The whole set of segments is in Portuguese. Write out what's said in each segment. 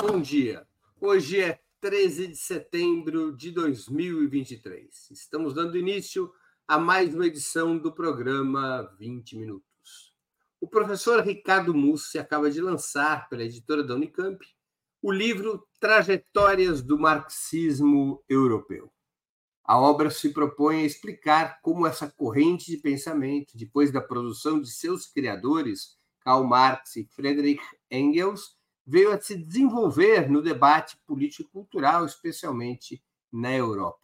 Bom dia. Hoje é 13 de setembro de 2023. Estamos dando início a mais uma edição do programa 20 Minutos. O professor Ricardo Mussi acaba de lançar, pela editora da Unicamp, o livro Trajetórias do Marxismo Europeu. A obra se propõe a explicar como essa corrente de pensamento, depois da produção de seus criadores, Karl Marx e Friedrich Engels, veio a se desenvolver no debate político-cultural, especialmente na Europa.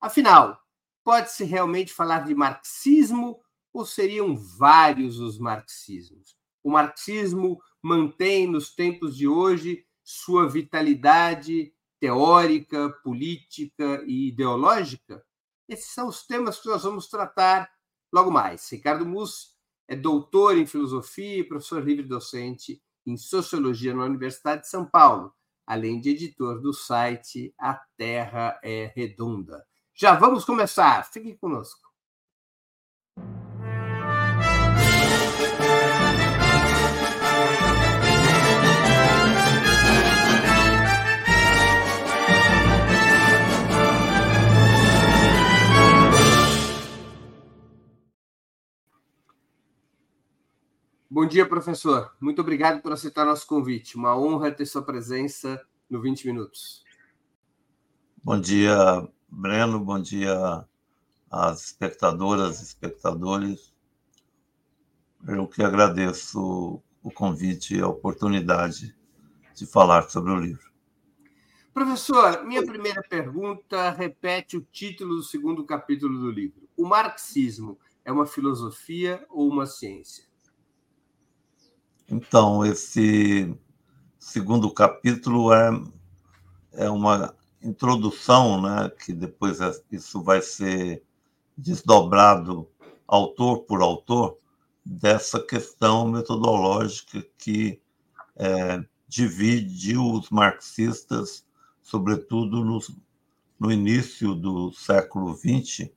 Afinal, pode-se realmente falar de marxismo ou seriam vários os marxismos? O marxismo mantém nos tempos de hoje sua vitalidade teórica, política e ideológica? Esses são os temas que nós vamos tratar logo mais. Ricardo Mussi é doutor em filosofia e professor livre docente em Sociologia na Universidade de São Paulo, além de editor do site A Terra é Redonda. Já vamos começar, fique conosco. Bom dia, professor. Muito obrigado por aceitar nosso convite. Uma honra ter sua presença no 20 Minutos. Bom dia, Breno. Bom dia às espectadoras e espectadores. Eu que agradeço o convite e a oportunidade de falar sobre o livro. Professor, minha primeira pergunta repete o título do segundo capítulo do livro. O marxismo é uma filosofia ou uma ciência? Então, esse segundo capítulo é, é uma introdução, né, que depois é, isso vai ser desdobrado autor por autor, dessa questão metodológica que é, divide os marxistas, sobretudo no, no início do século XX,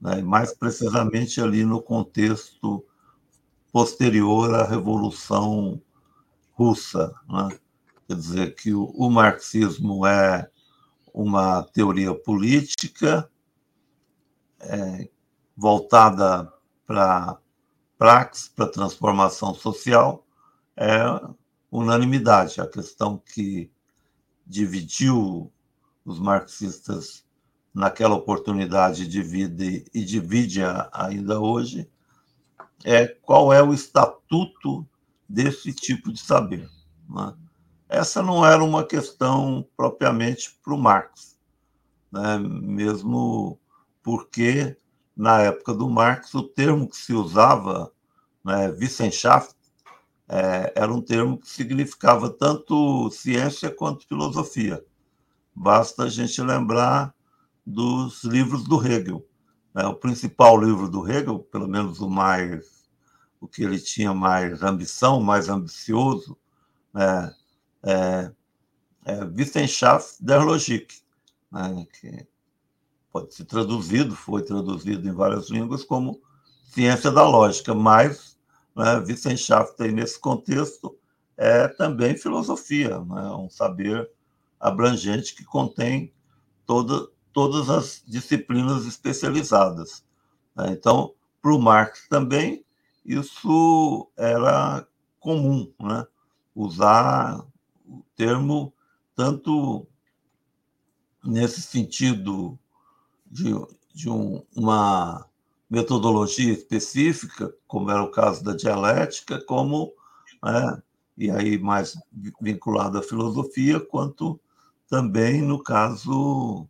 né, mais precisamente ali no contexto posterior à Revolução Russa. Né? Quer dizer, que o, o marxismo é uma teoria política é, voltada para praxis, para transformação social, é unanimidade. A questão que dividiu os marxistas naquela oportunidade divide e divide ainda hoje é qual é o estatuto desse tipo de saber. Né? Essa não era uma questão propriamente para o Marx, né? mesmo porque, na época do Marx, o termo que se usava, né, Wissenschaft, é, era um termo que significava tanto ciência quanto filosofia. Basta a gente lembrar dos livros do Hegel. Né? O principal livro do Hegel, pelo menos o mais o que ele tinha mais ambição, mais ambicioso, né, é, é Wissenschaft der Logik, né, que pode ser traduzido, foi traduzido em várias línguas como ciência da lógica, mas né, Wissenschaft, nesse contexto, é também filosofia, né, um saber abrangente que contém toda, todas as disciplinas especializadas. Né. Então, para o Marx também, isso era comum, né? usar o termo tanto nesse sentido de, de um, uma metodologia específica, como era o caso da dialética, como, né, e aí mais vinculado à filosofia, quanto também no caso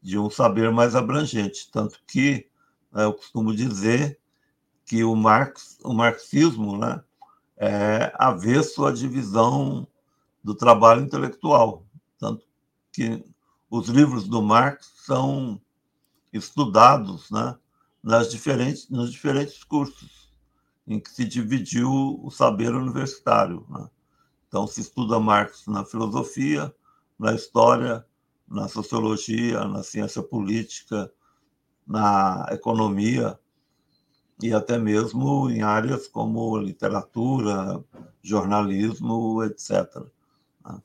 de um saber mais abrangente. Tanto que né, eu costumo dizer que o, Marx, o marxismo né, é avesso à divisão do trabalho intelectual. Tanto que os livros do Marx são estudados né, nas diferentes, nos diferentes cursos em que se dividiu o saber universitário. Né? Então, se estuda Marx na filosofia, na história, na sociologia, na ciência política, na economia, e até mesmo em áreas como literatura, jornalismo, etc. Né?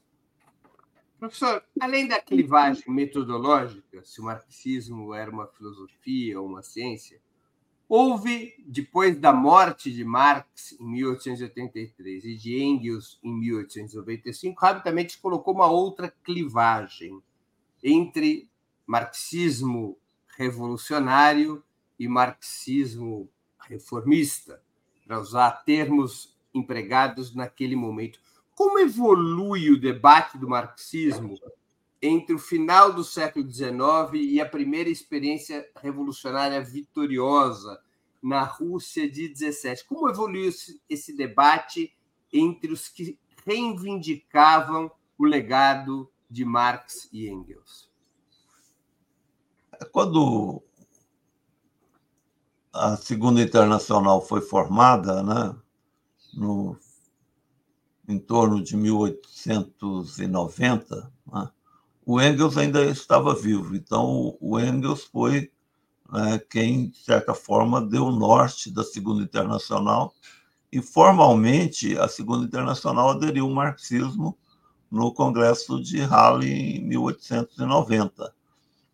Professor, além da clivagem metodológica, se o marxismo era uma filosofia ou uma ciência, houve, depois da morte de Marx em 1883 e de Engels em 1895, rapidamente colocou uma outra clivagem entre marxismo revolucionário e marxismo reformista, para usar termos empregados naquele momento. Como evolui o debate do marxismo entre o final do século XIX e a primeira experiência revolucionária vitoriosa na Rússia de 17? Como evoluiu esse debate entre os que reivindicavam o legado de Marx e Engels? Quando a Segunda Internacional foi formada, né, no em torno de 1890, né, o Engels ainda estava vivo. Então, o Engels foi né, quem, de certa forma, deu o norte da Segunda Internacional. E, formalmente, a Segunda Internacional aderiu ao marxismo no Congresso de Halle em 1890.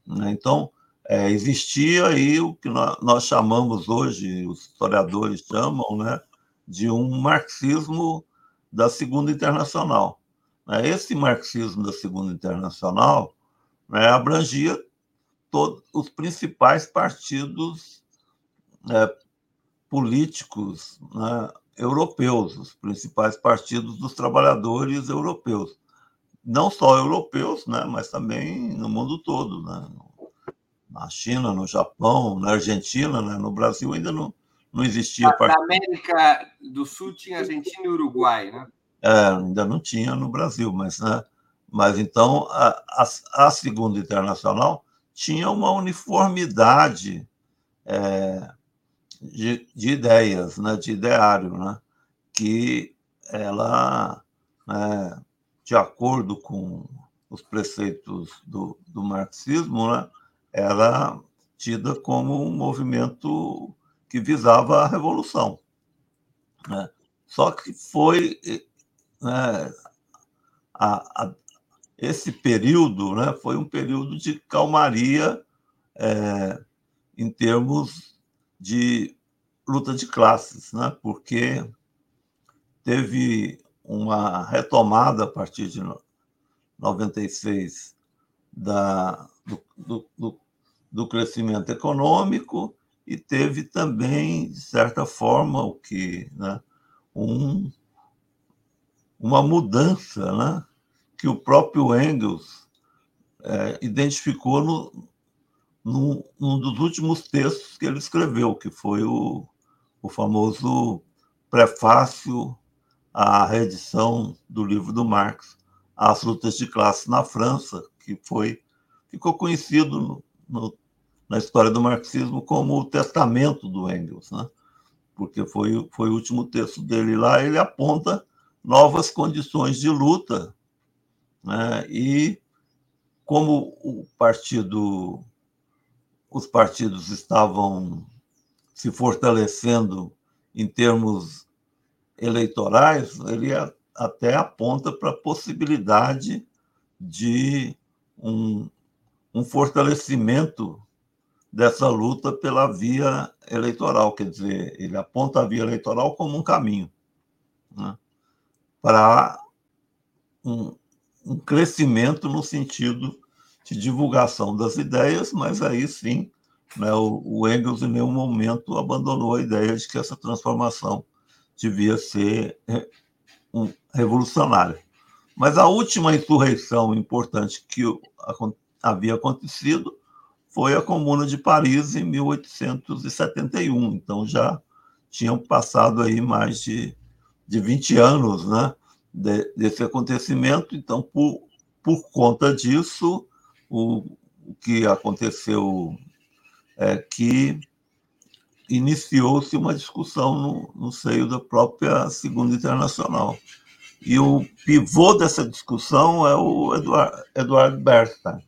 Né. Então, é, existia aí o que nós chamamos hoje, os historiadores chamam, né, de um marxismo da Segunda Internacional. Né? Esse marxismo da Segunda Internacional né, abrangia todos os principais partidos né, políticos né, europeus, os principais partidos dos trabalhadores europeus. Não só europeus, né, mas também no mundo todo. Né? Na China, no Japão, na Argentina, né? no Brasil ainda não, não existia. Na América do Sul tinha Argentina e Uruguai, né? É, ainda não tinha no Brasil, mas, né? mas então a, a, a Segunda Internacional tinha uma uniformidade é, de, de, ideias, né? de ideário, né? que ela, né? de acordo com os preceitos do, do marxismo, né? Era tida como um movimento que visava a revolução. Né? Só que foi né, a, a, esse período né, foi um período de calmaria é, em termos de luta de classes, né, porque teve uma retomada a partir de 96 da, do, do, do crescimento econômico e teve também, de certa forma, o que né, um, uma mudança né, que o próprio Engels é, identificou no, no, num dos últimos textos que ele escreveu, que foi o, o famoso prefácio à reedição do livro do Marx, As Lutas de Classe na França, que foi ficou conhecido no, no na história do marxismo como o testamento do Engels, né? porque foi, foi o último texto dele lá, ele aponta novas condições de luta, né? e como o partido, os partidos estavam se fortalecendo em termos eleitorais, ele até aponta para a possibilidade de um, um fortalecimento dessa luta pela via eleitoral, quer dizer, ele aponta a via eleitoral como um caminho né, para um, um, crescimento no sentido de divulgação das ideias, mas aí sim, né, o, o Engels em nenhum momento abandonou a ideia de que essa transformação devia ser é, um, revolucionária. Mas a última insurreição importante que havia acontecido foi a Comuna de Paris em 1871. Então já tinham passado aí mais de, de 20 anos né, de, desse acontecimento. Então, por, por conta disso, o, o que aconteceu é que iniciou-se uma discussão no, no seio da própria Segunda Internacional. E o pivô dessa discussão é o Eduard, Eduard Bernstein,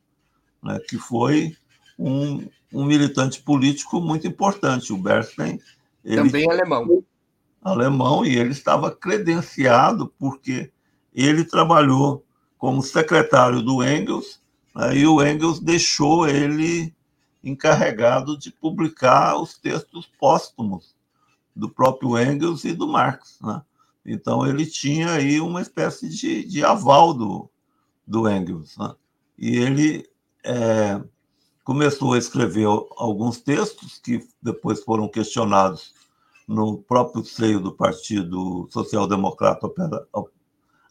né, que foi um, um militante político muito importante, o Bernstein. Também alemão. Alemão, e ele estava credenciado porque ele trabalhou como secretário do Engels, né, e o Engels deixou ele encarregado de publicar os textos póstumos do próprio Engels e do Marx. Né? Então, ele tinha aí uma espécie de, de aval do, do Engels. Né? E ele é, começou a escrever alguns textos que depois foram questionados no próprio seio do Partido Social Democrata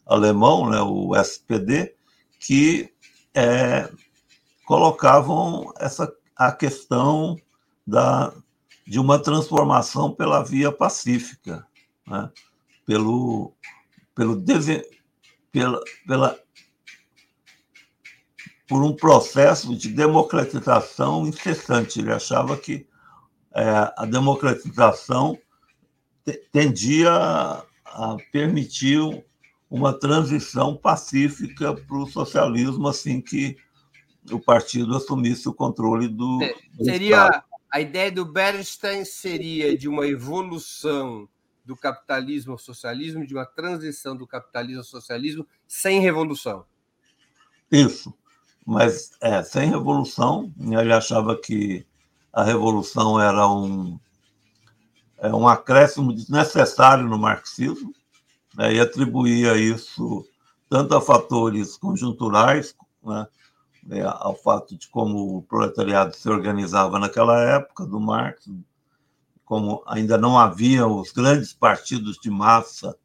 Alemão, né, o SPD, que é, colocavam essa a questão da, de uma transformação pela via pacífica, né, pelo, pelo pela, pela por um processo de democratização incessante. Ele achava que é, a democratização tendia a permitir uma transição pacífica para o socialismo assim que o partido assumisse o controle do. É, seria a ideia do Bernstein seria de uma evolução do capitalismo ao socialismo, de uma transição do capitalismo ao socialismo sem revolução. Isso mas é, sem revolução. Ele achava que a revolução era um, é, um acréscimo desnecessário no marxismo né, e atribuía isso tanto a fatores conjunturais, né, é, ao fato de como o proletariado se organizava naquela época do Marx, como ainda não havia os grandes partidos de massa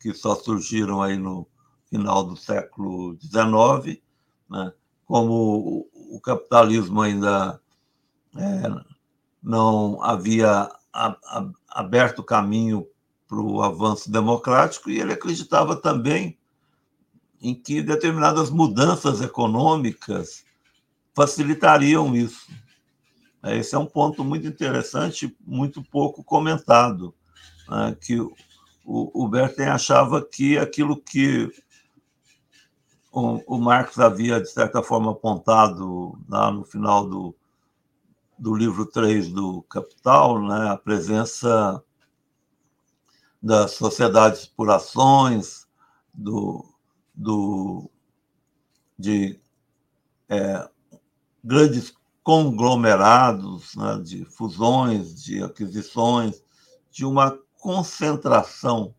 que só surgiram aí no final do século XIX, né? Como o capitalismo ainda é, não havia aberto caminho para o avanço democrático, e ele acreditava também em que determinadas mudanças econômicas facilitariam isso. Esse é um ponto muito interessante, muito pouco comentado, né? que o, Berten achava que aquilo que o, o Marx havia, de certa forma, apontado lá no final do, do livro 3 do Capital, né, a presença das sociedades por ações, do, do, de é, grandes conglomerados, né, de fusões, de aquisições, de uma concentração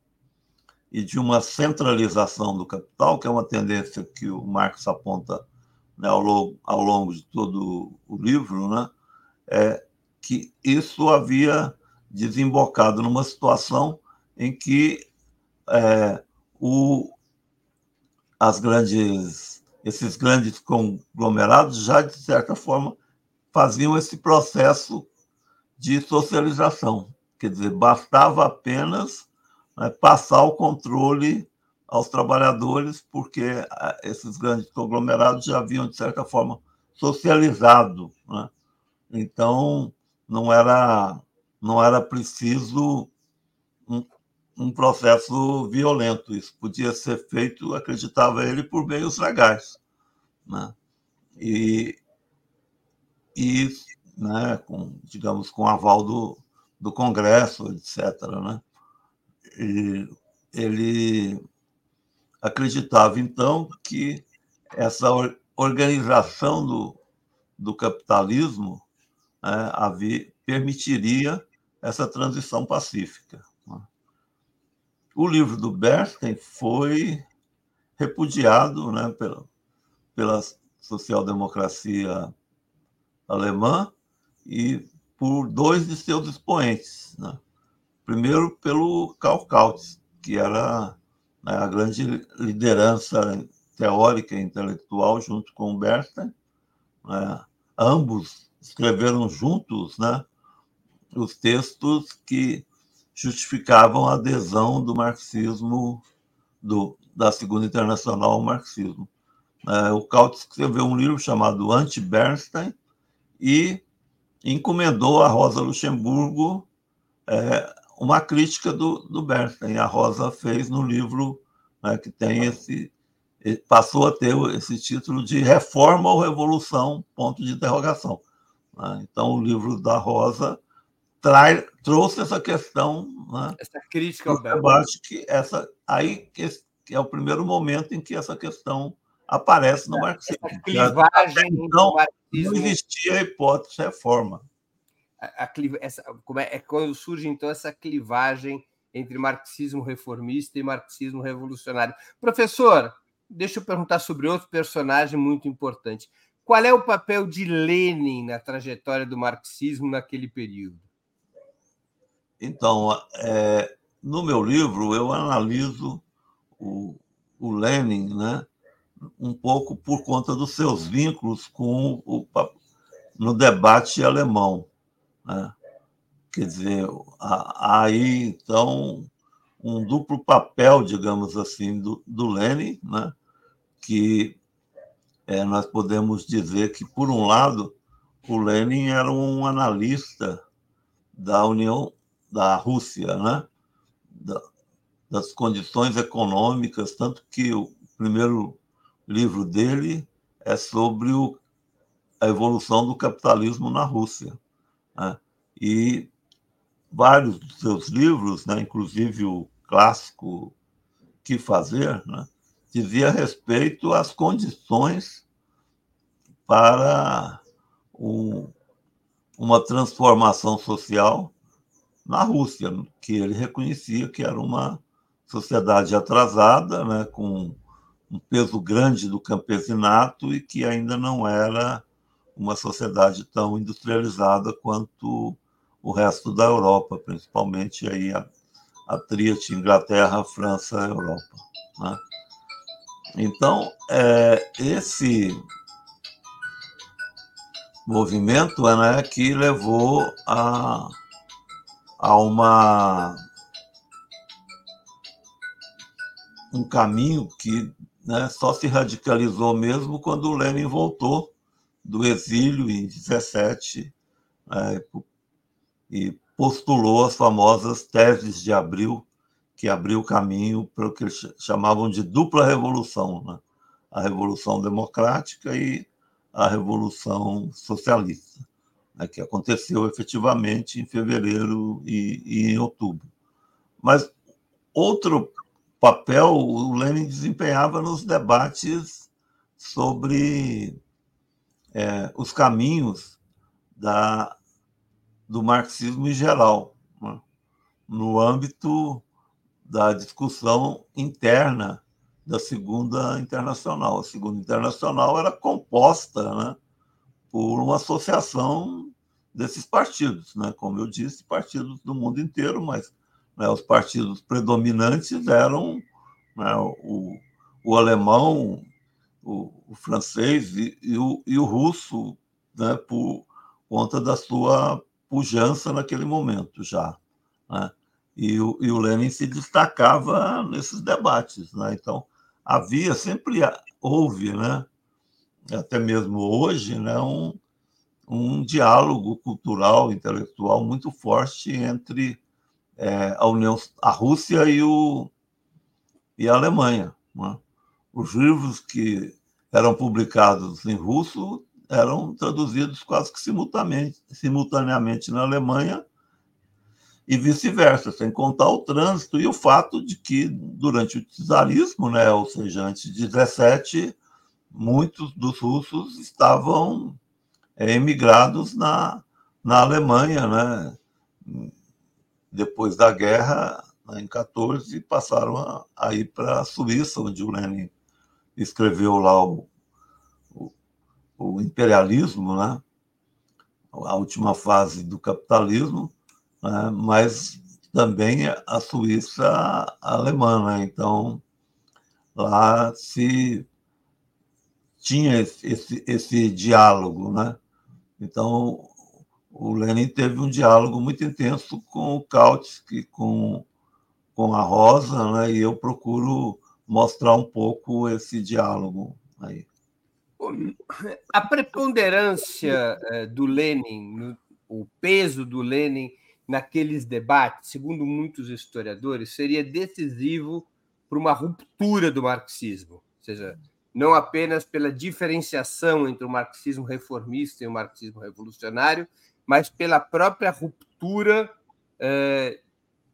e de uma centralização do capital, que é uma tendência que o Marx aponta né, ao, longo, ao longo de todo o livro, né, é que isso havia desembocado numa situação em que é, o, as grandes, esses grandes conglomerados já, de certa forma, faziam esse processo de socialização. Quer dizer, bastava apenas né, passar o controle aos trabalhadores, porque ah, esses grandes conglomerados já haviam, de certa forma, socializado. Né? Então, não era, não era preciso um, um processo violento. Isso podia ser feito, acreditava ele, por meios legais. Né? E, e né, com, digamos, com aval do, do Congresso, etc. Né? Ele acreditava, então, que essa organização do, do capitalismo né, havia, permitiria essa transição pacífica. Né. O livro do Bernstein foi repudiado né, pela, pela social-democracia alemã e por dois de seus expoentes. Né? Primeiro pelo Karl Kautz, que era né, a grande liderança teórica e intelectual junto com o Bernstein. Né? Ambos escreveram juntos né, os textos que justificavam a adesão do marxismo, do, da Segunda Internacional ao marxismo. É, o Kautz escreveu um livro chamado Anti-Bernstein e encomendou a Rosa Luxemburgo é, uma crítica do, do Bernstein. A Rosa fez no livro né, que tem esse passou a ter esse título de Reforma ou Revolução? Ponto de interrogação. Né? Então, o livro da Rosa trai, trouxe essa questão, né? essa crítica ao debate que essa aí que é o primeiro momento em que essa questão aparece no marxismo. Essa clivagem então, não existia a hipótese de reforma. A, a, essa, como é, é quando surge então essa clivagem entre marxismo reformista e marxismo revolucionário. Professor, deixa eu perguntar sobre outro personagem muito importante. Qual é o papel de Lenin na trajetória do marxismo naquele período? Então, é, no meu livro, eu analiso o, o Lenin né, um pouco por conta dos seus vínculos com o, no debate alemão. Né? Quer dizer, aí, então, um duplo papel, digamos assim, do, do Lenin, né? que é, nós podemos dizer que, por um lado, o Lenin era um analista da União da Rússia, né? Da, das condições econômicas, tanto que o primeiro livro dele é sobre o, a evolução do capitalismo na Rússia. Né? E vários dos seus livros, né, inclusive o clássico Que Fazer, né, dizia respeito às condições para um, uma transformação social na Rússia, que ele reconhecia que era uma sociedade atrasada, né, com um peso grande do campesinato e que ainda não era uma sociedade tão industrializada quanto o resto da Europa, principalmente aí a, a tríade Inglaterra, França, Europa. Né? Então, é, esse movimento né, que levou a, a uma um caminho que né, só se radicalizou mesmo quando o Lenin voltou do exílio em 17 né, e postulou as famosas teses de Abril que abriu o caminho para o que eles chamavam de dupla revolução, né? a revolução democrática e a revolução socialista, né? que aconteceu efetivamente em fevereiro e, e em outubro. Mas outro papel o Lenin desempenhava nos debates sobre é, os caminhos da, do marxismo em geral, né? no âmbito da discussão interna da Segunda Internacional. A Segunda Internacional era composta né, por uma associação desses partidos, né? como eu disse, partidos do mundo inteiro, mas né, os partidos predominantes eram né, o, o alemão, o, o francês e, e, o, e o russo, né, por conta da sua pujança naquele momento já. Né? E o, e o Lenin se destacava nesses debates. Né? Então, havia, sempre houve, né? até mesmo hoje, né? um, um diálogo cultural, intelectual muito forte entre é, a União, a Rússia e, o, e a Alemanha. Né? Os livros que eram publicados em russo eram traduzidos quase que simultaneamente, simultaneamente na Alemanha e vice-versa, sem contar o trânsito e o fato de que, durante o czarismo, né, ou seja, antes de 17, muitos dos russos estavam é, emigrados na, na Alemanha, né? depois da guerra, em 14, passaram a, a ir para a Suíça, onde o Lenin escreveu lá o, o, o imperialismo, né? a última fase do capitalismo, né? mas também a Suíça alemã. Né? Então, lá se tinha esse, esse, esse, diálogo. Né? Então, o Lenin teve um diálogo muito intenso com o Kautsky, com, com a Rosa, né? e eu procuro mostrar um pouco esse diálogo aí. A preponderância eh, do Lenin, o peso do Lenin naqueles debates, segundo muitos historiadores, seria decisivo para uma ruptura do marxismo, ou seja, não apenas pela diferenciação entre o marxismo reformista e o marxismo revolucionário, mas pela própria ruptura eh,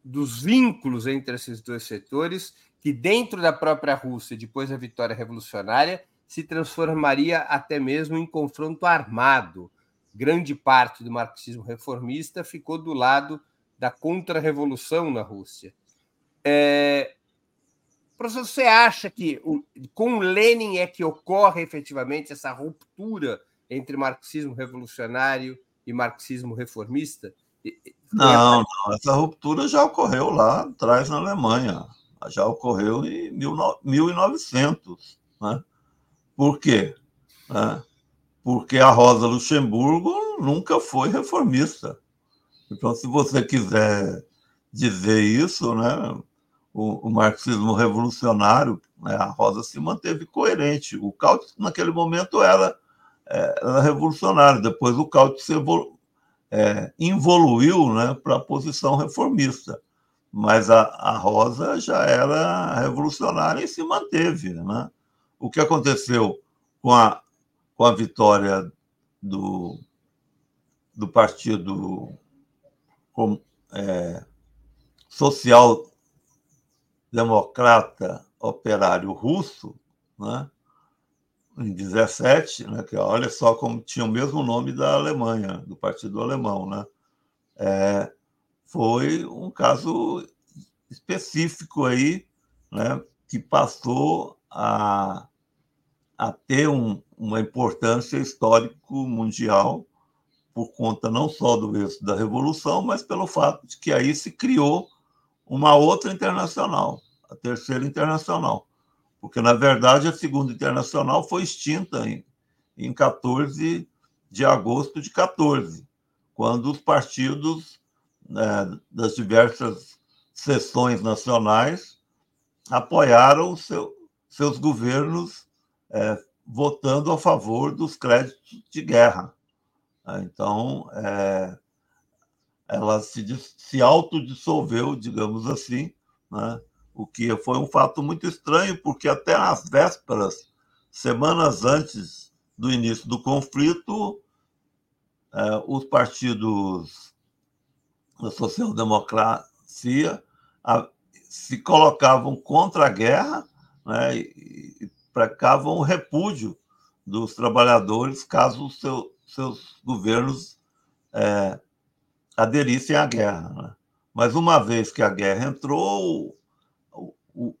dos vínculos entre esses dois setores, que dentro da própria Rússia, depois da vitória revolucionária, se transformaria até mesmo em confronto armado. Grande parte do marxismo reformista ficou do lado da contra-revolução na Rússia. É... Professor, você acha que com Lenin é que ocorre efetivamente essa ruptura entre marxismo revolucionário e marxismo reformista? Não, não, essa ruptura já ocorreu lá atrás na Alemanha, já ocorreu em 1900. Né? Por quê? Né? Porque a Rosa Luxemburgo nunca foi reformista. Então, se você quiser dizer isso, né, o, o marxismo revolucionário, né, a Rosa se manteve coerente. O Caute, naquele momento, era, é, era revolucionário. Depois, o Caute se evolu é, evoluiu né, para a posição reformista. Mas a, a Rosa já era revolucionária e se manteve. Né? O que aconteceu com a, com a vitória do, do Partido com, é, Social Democrata Operário Russo, né? em 17, né, que olha só como tinha o mesmo nome da Alemanha, do Partido Alemão, né? É, foi um caso específico aí, né, que passou a, a ter um, uma importância histórico mundial por conta não só do êxito da Revolução, mas pelo fato de que aí se criou uma outra internacional, a Terceira Internacional. Porque, na verdade, a Segunda Internacional foi extinta em, em 14 de agosto de 14, quando os partidos né, das diversas seções nacionais apoiaram seu, seus governos é, votando a favor dos créditos de guerra. Né? Então, é, ela se, se autodissolveu, digamos assim, né? o que foi um fato muito estranho, porque até nas vésperas, semanas antes do início do conflito, é, os partidos da social-democracia se colocavam contra a guerra né, e precavam o repúdio dos trabalhadores caso seu, seus governos é, aderissem à guerra. Né? Mas uma vez que a guerra entrou, o, o,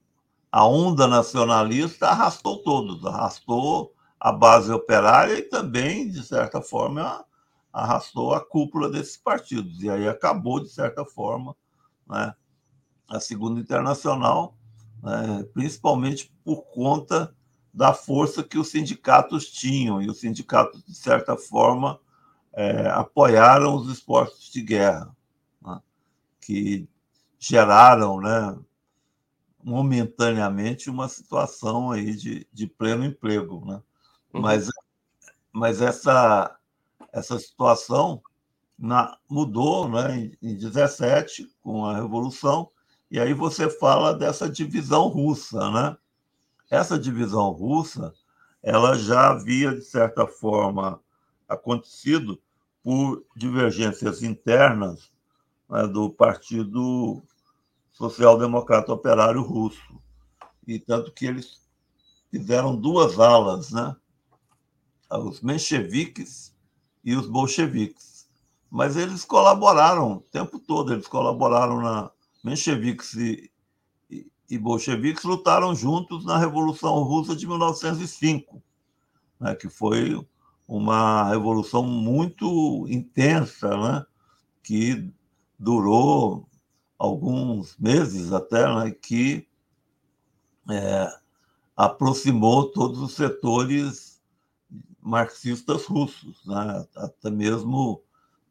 a onda nacionalista arrastou todos, arrastou a base operária e também, de certa forma, arrastou a cúpula desses partidos. E aí acabou, de certa forma, né, a Segunda Internacional, né, principalmente por conta da força que os sindicatos tinham. E os sindicatos, de certa forma, é, apoiaram os esforços de guerra, né, que geraram, né, momentaneamente, uma situação aí de, de pleno emprego. Né? Uhum. Mas, mas essa, essa situação na, mudou né, em, em 17, com a Revolução, e aí você fala dessa divisão russa, né? Essa divisão russa, ela já havia, de certa forma, acontecido por divergências internas né, do Partido Social Democrata Operário Russo. E tanto que eles fizeram duas alas, né? os mencheviques e os bolcheviques. Mas eles colaboraram o tempo todo, eles colaboraram na mencheviques e, e, e bolcheviques lutaram juntos na Revolução Russa de 1905, né, que foi uma revolução muito intensa, né, que durou alguns meses até, né, que é, aproximou todos os setores marxistas russos, né, até mesmo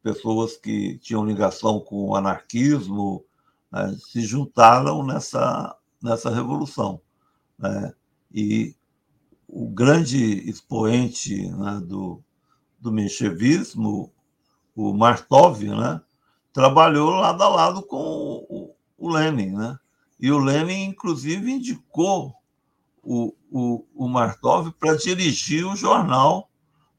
pessoas que tinham ligação com o anarquismo, né, se juntaram nessa, nessa revolução. Né? E o grande expoente né, do, do menchevismo, o Martov, né, trabalhou lado a lado com o, o Lenin. Né? E o Lenin, inclusive, indicou o, o, o Martov para dirigir o jornal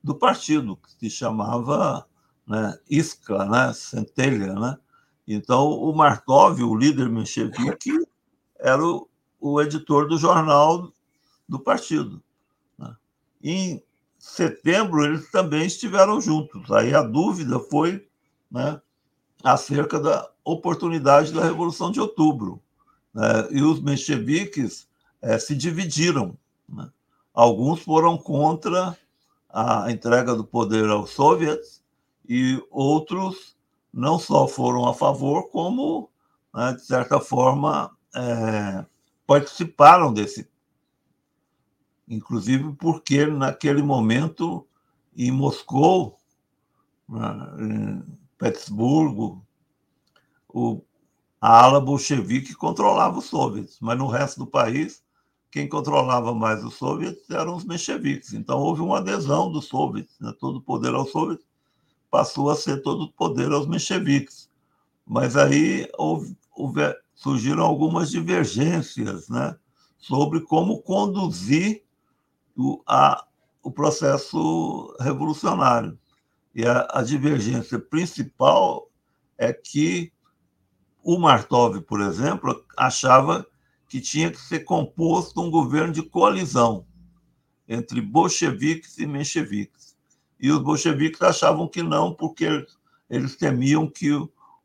do partido, que se chamava né, Iskra, né, Centelha, né? Então, o Markov, o líder menchevique, era o, o editor do jornal do partido. Né? em setembro eles também estiveram juntos. Aí a dúvida foi né, acerca da oportunidade da Revolução de Outubro. Né? E os mencheviques é, se dividiram. Né? Alguns foram contra a entrega do poder aos soviets e outros não só foram a favor, como, né, de certa forma, é, participaram desse. Inclusive porque, naquele momento, em Moscou, né, em Petersburgo, o, a ala bolchevique controlava os soviets, mas no resto do país, quem controlava mais os soviets eram os mencheviques. Então, houve uma adesão dos soviets, né? todo o poder aos soviets passou a ser todo o poder aos mencheviques. Mas aí houve, houve, surgiram algumas divergências né, sobre como conduzir o, a, o processo revolucionário. E a, a divergência principal é que o Martov, por exemplo, achava que tinha que ser composto um governo de coalizão entre bolcheviques e mencheviques e os bolcheviques achavam que não, porque eles temiam que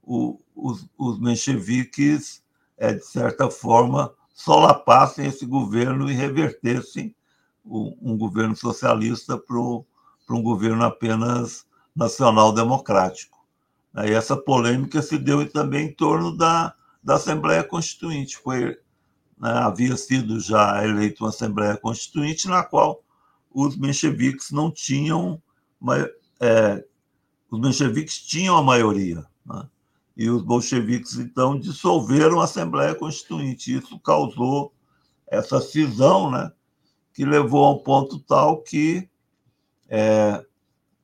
o, os, os mencheviques, é, de certa forma, solapassem esse governo e revertessem o, um governo socialista para um governo apenas nacional-democrático. Essa polêmica se deu também em torno da, da Assembleia Constituinte. Foi, né, havia sido já eleita uma Assembleia Constituinte na qual os mencheviques não tinham é, os mencheviques tinham a maioria, né? e os bolcheviques, então, dissolveram a Assembleia Constituinte. Isso causou essa cisão, né? que levou a um ponto tal que é,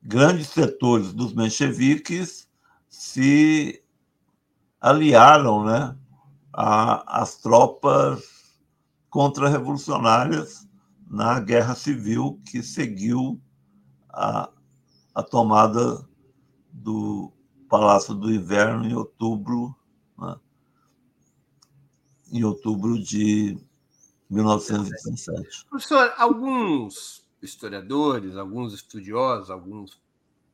grandes setores dos mencheviques se aliaram né, às tropas contra-revolucionárias na guerra civil que seguiu a, a tomada do Palácio do Inverno em outubro, né? em outubro de 1917. Professor, alguns historiadores, alguns estudiosos, alguns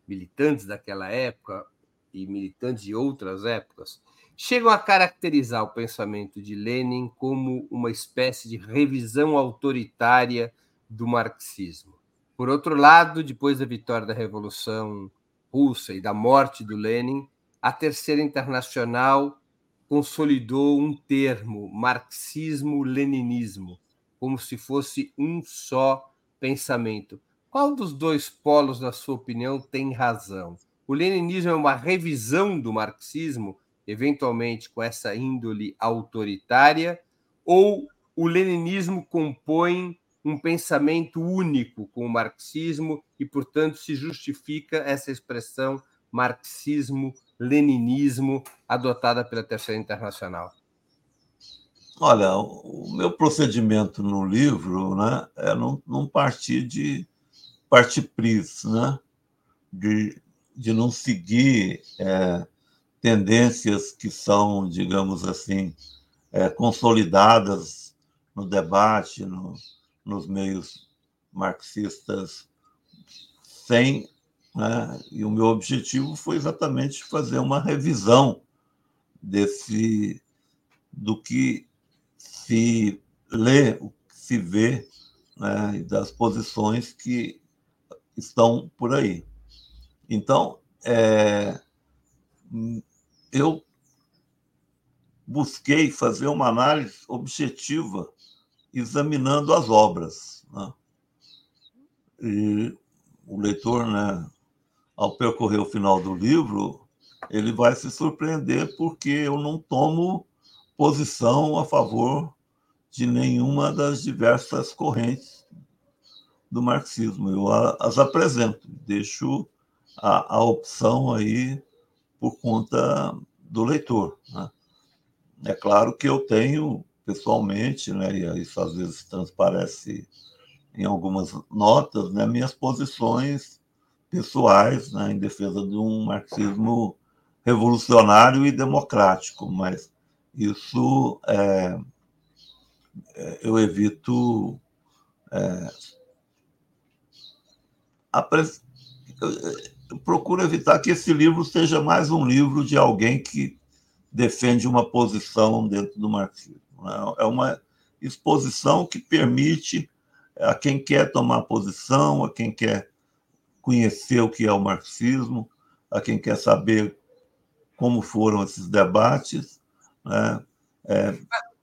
militantes daquela época e militantes de outras épocas chegam a caracterizar o pensamento de Lenin como uma espécie de revisão autoritária do marxismo. Por outro lado, depois da vitória da Revolução Russa e da morte do Lenin, a Terceira Internacional consolidou um termo, marxismo-leninismo, como se fosse um só pensamento. Qual dos dois polos, na sua opinião, tem razão? O leninismo é uma revisão do marxismo, eventualmente com essa índole autoritária, ou o leninismo compõe um pensamento único com o marxismo e, portanto, se justifica essa expressão marxismo-leninismo adotada pela Terceira Internacional? Olha, o meu procedimento no livro né, é não, partir de partipris, né, de, de não seguir é, tendências que são, digamos assim, é, consolidadas no debate, no, nos meios marxistas sem. Né? E o meu objetivo foi exatamente fazer uma revisão desse do que se lê, o que se vê, né? e das posições que estão por aí. Então, é, eu busquei fazer uma análise objetiva examinando as obras. Né? E o leitor, né, ao percorrer o final do livro, ele vai se surpreender porque eu não tomo posição a favor de nenhuma das diversas correntes do marxismo. Eu as apresento, deixo a, a opção aí por conta do leitor. Né? É claro que eu tenho pessoalmente, né, e isso às vezes transparece em algumas notas, né, minhas posições pessoais né, em defesa de um marxismo revolucionário e democrático, mas isso é, é eu evito é, eu procuro evitar que esse livro seja mais um livro de alguém que defende uma posição dentro do marxismo. Né? É uma exposição que permite a quem quer tomar posição, a quem quer conhecer o que é o marxismo, a quem quer saber como foram esses debates. Né? É,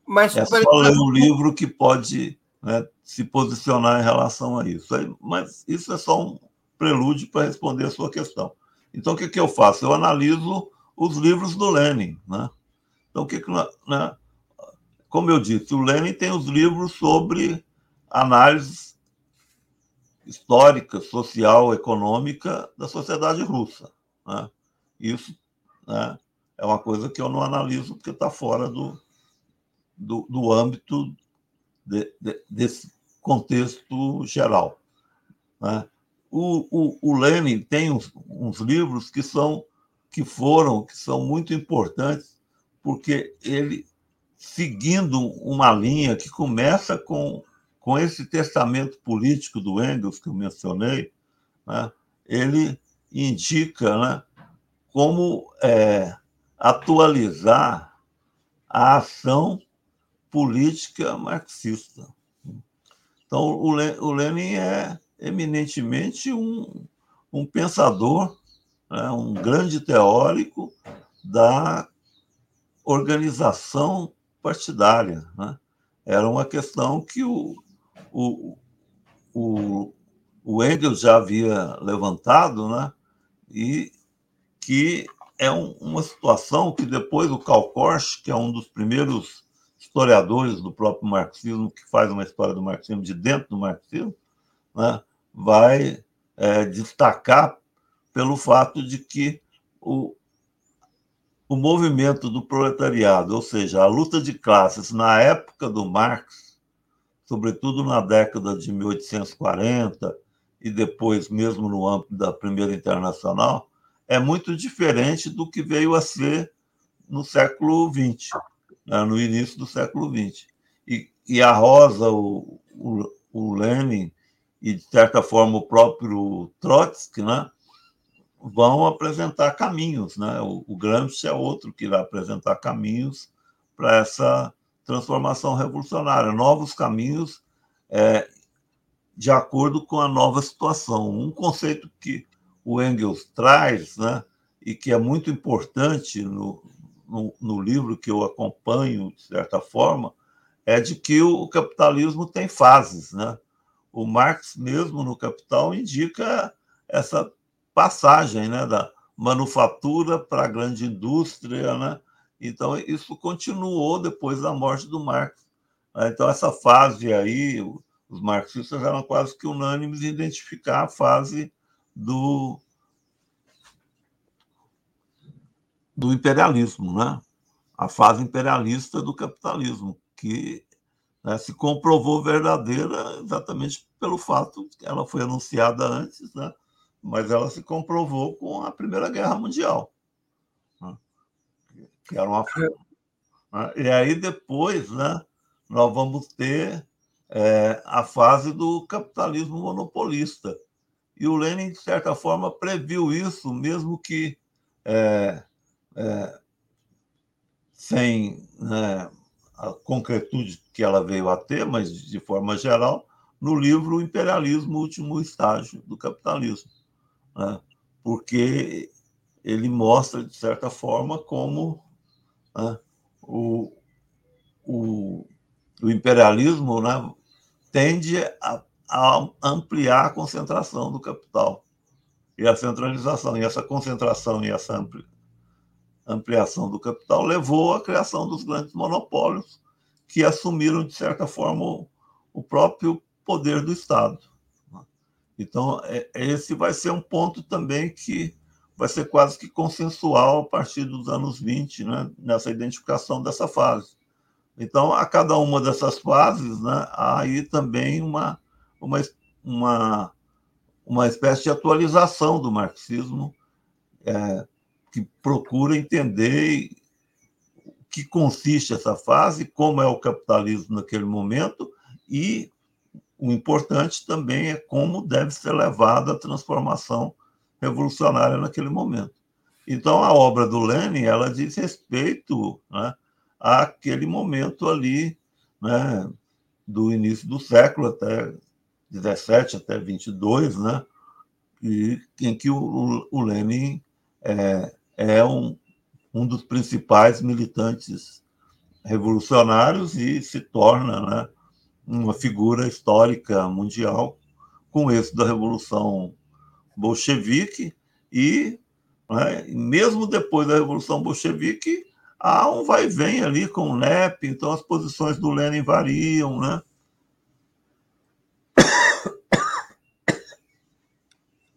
Mas, é só ler um livro que pode né, se posicionar em relação a isso. Mas isso é só um prelúdio para responder a sua questão. Então, o que, que eu faço? Eu analiso os livros do Lenin. Né? Então, o que, que né? como eu disse, o Lenin tem os livros sobre análise histórica, social, econômica da sociedade russa. Né? Isso né, é uma coisa que eu não analiso porque está fora do, do, do âmbito de, de, desse contexto geral. Né? O, o, o Lenin tem uns, uns livros que são que foram que são muito importantes porque ele seguindo uma linha que começa com, com esse testamento político do Engels que eu mencionei, né, ele indica né, como é, atualizar a ação política marxista. Então, o, o Lenin é eminentemente um, um pensador, né, um grande teórico da organização partidária. Né? Era uma questão que o, o, o, o Engels já havia levantado, né? e que é um, uma situação que depois o Karl Korsch, que é um dos primeiros historiadores do próprio marxismo, que faz uma história do marxismo de dentro do marxismo, né? Vai é, destacar pelo fato de que o, o movimento do proletariado, ou seja, a luta de classes na época do Marx, sobretudo na década de 1840 e depois mesmo no âmbito da Primeira Internacional, é muito diferente do que veio a ser no século XX, né, no início do século XX. E, e a Rosa, o, o, o Lenin e, de certa forma, o próprio Trotsky, né, vão apresentar caminhos. Né? O, o Gramsci é outro que vai apresentar caminhos para essa transformação revolucionária, novos caminhos é, de acordo com a nova situação. Um conceito que o Engels traz, né, e que é muito importante no, no, no livro que eu acompanho, de certa forma, é de que o capitalismo tem fases. Né? O Marx, mesmo no Capital, indica essa passagem né, da manufatura para a grande indústria. Né? Então, isso continuou depois da morte do Marx. Né? Então, essa fase aí, os marxistas eram quase que unânimes em identificar a fase do, do imperialismo, né? a fase imperialista do capitalismo, que né, se comprovou verdadeira exatamente pelo fato que ela foi anunciada antes, né, mas ela se comprovou com a Primeira Guerra Mundial. Né, que era uma... Né, e aí depois né, nós vamos ter é, a fase do capitalismo monopolista. E o Lenin, de certa forma, previu isso, mesmo que é, é, sem né, a concretude que ela veio a ter, mas de forma geral, no livro Imperialismo, Último Estágio do Capitalismo, né? porque ele mostra, de certa forma, como né, o, o, o, imperialismo né, tende a, a ampliar a concentração do capital e a centralização. E essa concentração e essa ampliação ampliação do capital levou à criação dos grandes monopólios, que assumiram, de certa forma, o próprio poder do Estado. Então, é, esse vai ser um ponto também que vai ser quase que consensual a partir dos anos 20, né, nessa identificação dessa fase. Então, a cada uma dessas fases, né, há aí também uma, uma, uma, uma espécie de atualização do marxismo, é, que procura entender o que consiste essa fase, como é o capitalismo naquele momento e o importante também é como deve ser levada a transformação revolucionária naquele momento. Então, a obra do Lenin ela diz respeito né, àquele momento ali, né, do início do século até 17 até 22, né, e, em que o, o Lenin é, é um, um dos principais militantes revolucionários e se torna né, uma figura histórica mundial com esse da Revolução Bolchevique e, né, mesmo depois da Revolução Bolchevique, há um vai vem ali com o NEP, então as posições do Lenin variam, né?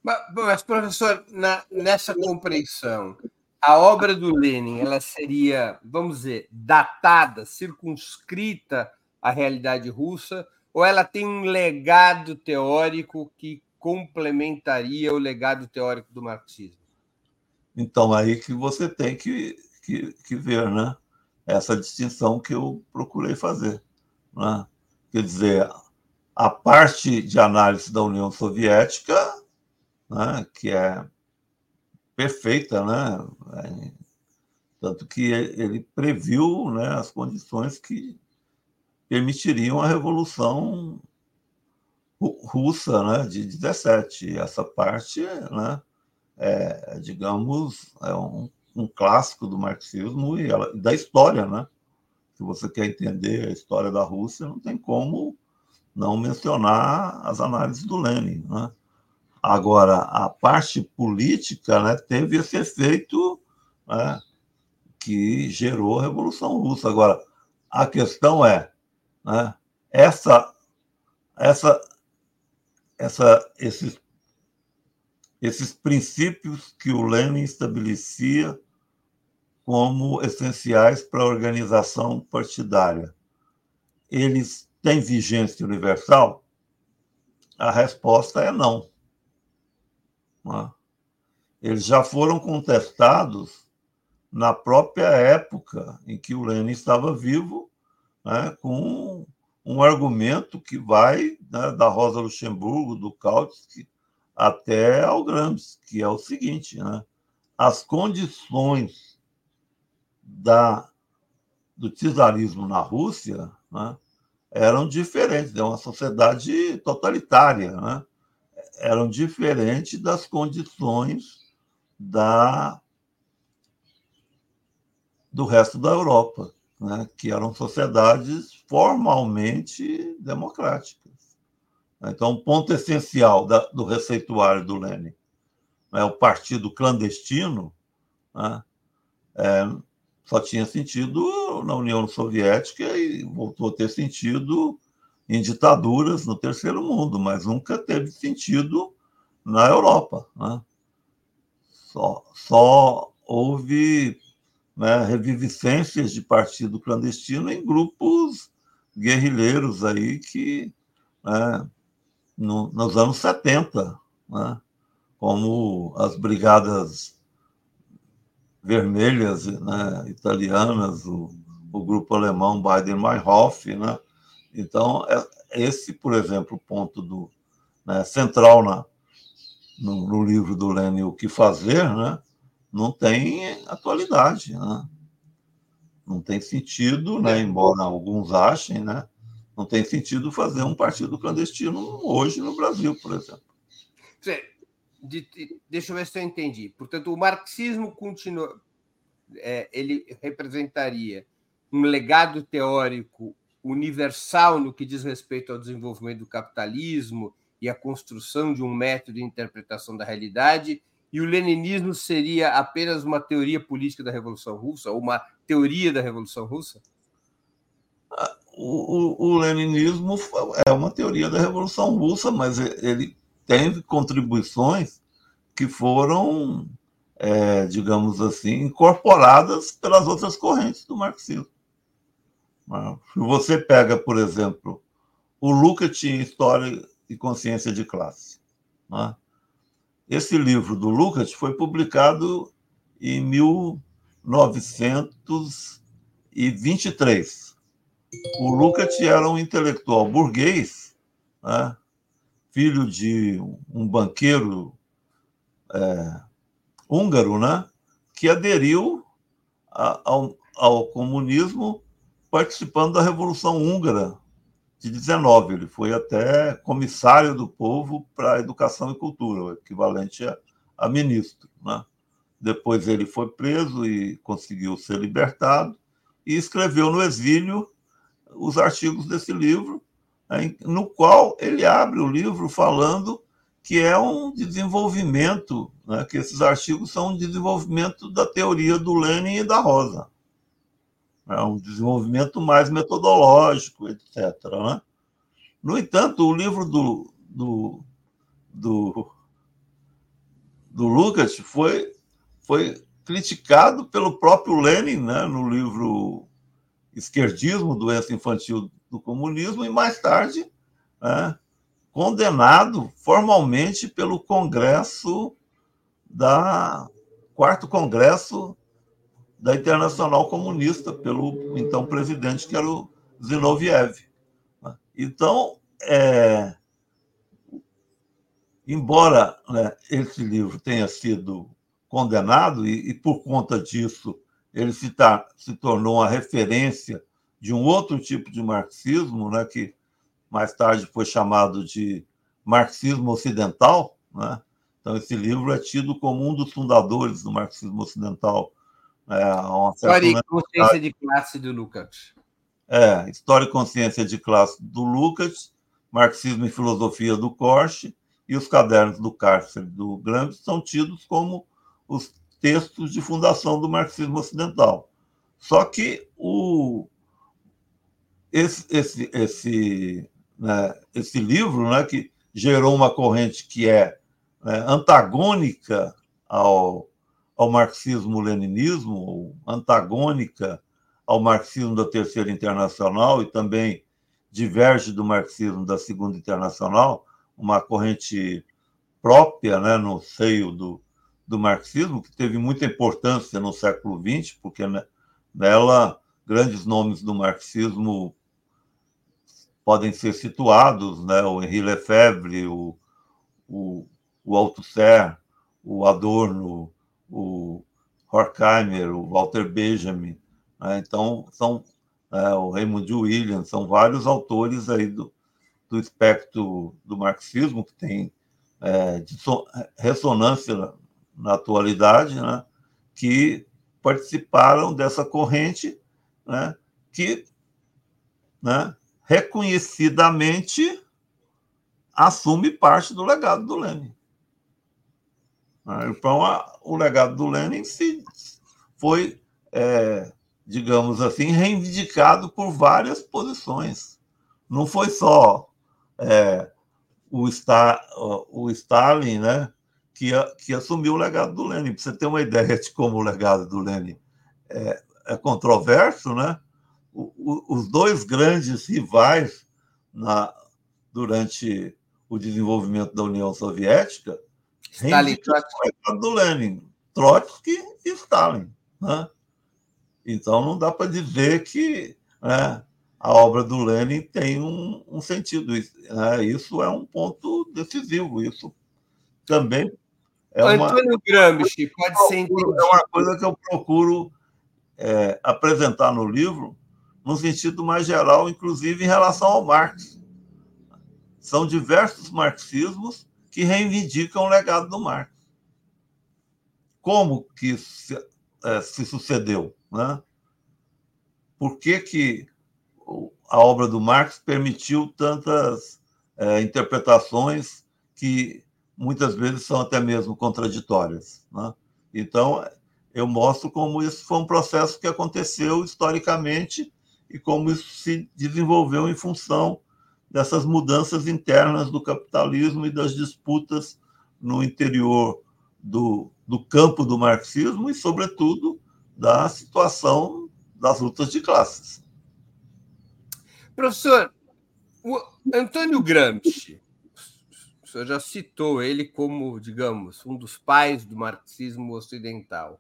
Mas, professor, na, nessa compreensão, a obra do Lenin ela seria, vamos dizer, datada, circunscrita à realidade russa, ou ela tem um legado teórico que complementaria o legado teórico do marxismo? Então, aí que você tem que, que, que ver, né? Essa distinção que eu procurei fazer. Né? Quer dizer, a parte de análise da União Soviética, né, que é perfeita, né? É, tanto que ele previu né, as condições que permitiriam a Revolução Russa né, de 17. E essa parte, né, é, digamos, é um, um clássico do marxismo e ela, da história. Né? Se você quer entender a história da Rússia, não tem como não mencionar as análises do Lenin. Né? Agora, a parte política né, teve esse efeito né, que gerou a Revolução Russa. Agora, a questão é, né, essa, essa, essa, esses, esses princípios que o Lenin estabelecia como essenciais para a organização partidária, eles têm vigência universal? A resposta é não. Né? Eles já foram contestados na própria época em que o Lenin estava vivo, né, com um argumento que vai né, da Rosa Luxemburgo, do Kautsky, até ao Gramsci, que é o seguinte: né, as condições da, do czarismo na Rússia né, eram diferentes, é uma sociedade totalitária. Eram diferentes das condições da do resto da Europa, né, que eram sociedades formalmente democráticas. Então, o ponto essencial da, do receituário do Lenin né, o partido clandestino né, é, só tinha sentido na União Soviética e voltou a ter sentido em ditaduras no terceiro mundo, mas nunca teve sentido na Europa. Né? Só, só houve né, reviviscências de partido clandestino em grupos guerrilheiros aí que né, no, nos anos 70, né, como as brigadas vermelhas né, italianas, o, o grupo alemão Baden-Meinhof, né, então, é, esse, por exemplo, ponto do, né, central na, no, no, livro do Lênin, O que Fazer, né, não tem atualidade. Né? Não tem sentido, né, embora alguns achem, né, não tem sentido fazer um partido clandestino hoje no Brasil, por exemplo. deixa eu ver se eu entendi. Portanto, o marxismo continua, é, ele representaria um legado teórico universal no que diz respeito ao desenvolvimento do capitalismo e à construção de um método de interpretação da realidade, e o leninismo seria apenas uma teoria política da Revolução Russa, ou uma teoria da Revolução Russa? O, o, o leninismo é uma teoria da Revolução Russa, mas ele tem contribuições que foram, é, digamos assim, incorporadas pelas outras correntes do marxismo. Se você pega, por exemplo, o Lukács em História e Consciência de Classe. Né? Esse livro do Lukács foi publicado em 1923. O Lukács era um intelectual burguês né? filho de um banqueiro é, húngaro, né? que aderiu a, ao, ao comunismo participando da Revolução Húngara de 19. Ele foi até comissário do povo para educação e cultura, o equivalente a, a ministro. Né? Depois ele foi preso e conseguiu ser libertado e escreveu no exílio os artigos desse livro, né, no qual ele abre o livro falando que é um desenvolvimento, né, que esses artigos são um desenvolvimento da teoria do Lenin e da Rosa. É um desenvolvimento mais metodológico, etc. Né? No entanto, o livro do, do, do, do Lucas foi, foi criticado pelo próprio Lenin né, no livro Esquerdismo, Doença Infantil do Comunismo, e mais tarde né, condenado formalmente pelo Congresso da quarto Congresso da Internacional Comunista, pelo então presidente, que era o Zinoviev. Então, é, embora né, esse livro tenha sido condenado, e, e por conta disso ele se, tá, se tornou uma referência de um outro tipo de marxismo, né, que mais tarde foi chamado de marxismo ocidental. Né? Então, esse livro é tido como um dos fundadores do marxismo ocidental é, História e consciência de classe do Lukács. É, História e consciência de classe do Lukács, Marxismo e filosofia do Korsch e os cadernos do cárcere do Gramsci são tidos como os textos de fundação do marxismo ocidental. Só que o, esse, esse, esse, né, esse livro, né, que gerou uma corrente que é né, antagônica ao, ao marxismo-leninismo, antagônica ao marxismo da Terceira Internacional e também diverge do marxismo da Segunda Internacional, uma corrente própria né, no seio do, do marxismo, que teve muita importância no século XX, porque nela grandes nomes do marxismo podem ser situados, né, o Henri Lefebvre, o, o, o Althusser, o Adorno, o Horkheimer, o Walter Benjamin. Né? Então, são é, o Raymond Williams, são vários autores aí do, do espectro do marxismo que tem é, ressonância na, na atualidade, né? que participaram dessa corrente né? que né? reconhecidamente assume parte do legado do Lenin. Então, a, o legado do Lenin se, foi, é, digamos assim, reivindicado por várias posições. Não foi só é, o, o Stalin né, que, que assumiu o legado do Lenin. Para você ter uma ideia de como o legado do Lenin é, é controverso, né? O, o, os dois grandes rivais na, durante o desenvolvimento da União Soviética Stalin, Trotsky. do Lenin, Trotsky e Stalin. Né? Então não dá para dizer que né, a obra do Lenin tem um, um sentido. Né? Isso é um ponto decisivo. Isso também é uma, Antônio Gramsci pode ser entendido. É uma coisa que eu procuro é, apresentar no livro, no sentido mais geral, inclusive em relação ao Marx. São diversos marxismos que reivindicam o legado do Marx. Como que se, é, se sucedeu? Né? Por que, que a obra do Marx permitiu tantas é, interpretações que muitas vezes são até mesmo contraditórias? Né? Então, eu mostro como isso foi um processo que aconteceu historicamente e como isso se desenvolveu em função dessas mudanças internas do capitalismo e das disputas no interior do, do campo do marxismo e, sobretudo, da situação das lutas de classes. Professor, o Antônio Gramsci, o senhor já citou ele como, digamos, um dos pais do marxismo ocidental.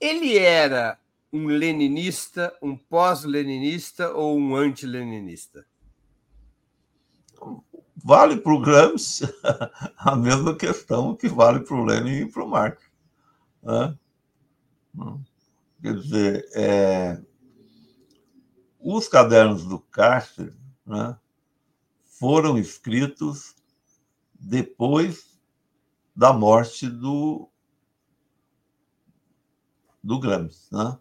Ele era um leninista, um pós-leninista ou um anti-leninista? Vale para o Gramsci a mesma questão que vale para o Lenin e para o Marx. Né? Quer dizer, é, os cadernos do Cárcere né, foram escritos depois da morte do, do Gramsci. Né?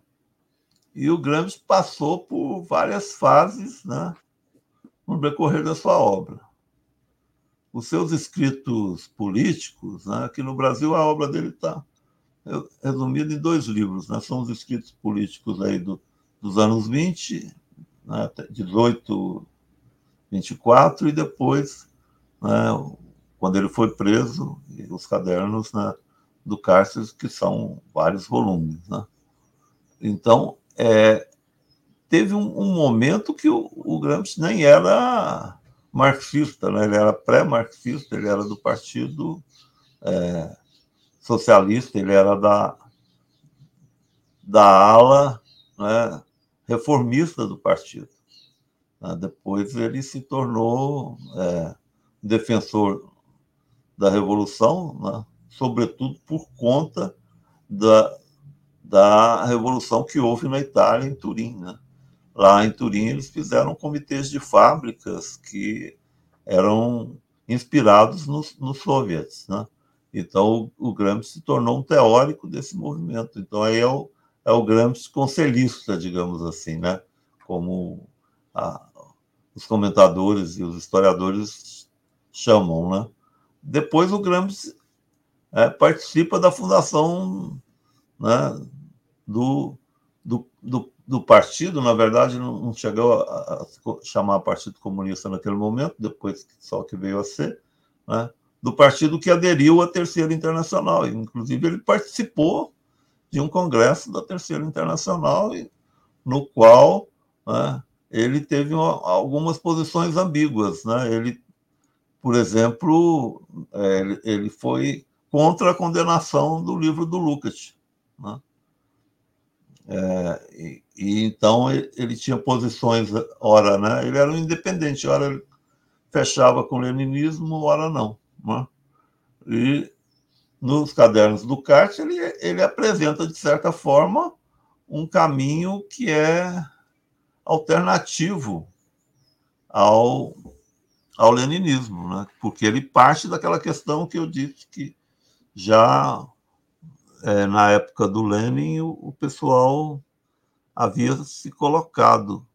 E o Gramsci passou por várias fases né, no decorrer da sua obra. Os seus escritos políticos, né, aqui no Brasil a obra dele está resumida em dois livros, né, são os escritos políticos aí do, dos anos 20, né, 18, 24, e depois, né, quando ele foi preso, os cadernos né, do cárcere, que são vários volumes. Né? Então, é, teve um, um, momento que o, o Gramsci nem era marxista, né? ele era pré-marxista, ele era do Partido é, Socialista, ele era da, da ala né, reformista do partido. Né? Depois ele se tornou é, defensor da Revolução, né? sobretudo por conta da, da revolução que houve na Itália, em Turim. Né? Lá em Turim, eles fizeram comitês de fábricas que eram inspirados nos, nos soviets. Né? Então, o, o Gramsci se tornou um teórico desse movimento. Então, aí é o, é o Gramsci conselhista, digamos assim, né? como a, os comentadores e os historiadores chamam. Né? Depois, o Gramsci é, participa da fundação né, do, do, do, do, partido, na verdade, não, não chegou a, a, chamar Partido Comunista naquele momento, depois só que veio a ser, né, do partido que aderiu à Terceira Internacional. Inclusive, ele participou de um congresso da Terceira Internacional, no qual né, ele teve uma, algumas posições ambíguas. Né? Ele, por exemplo, é, ele, ele foi contra a condenação do livro do Lukács. Né? É, e, e, então ele, tinha posições, ora, né? ele era um independente, ora ele fechava com o leninismo, ora não. Né? E nos cadernos do Kart ele, ele apresenta, de certa forma, um caminho que é alternativo ao, ao leninismo, né? porque ele parte daquela questão que eu disse que já é, na época do Lenin o, o, pessoal havia se colocado,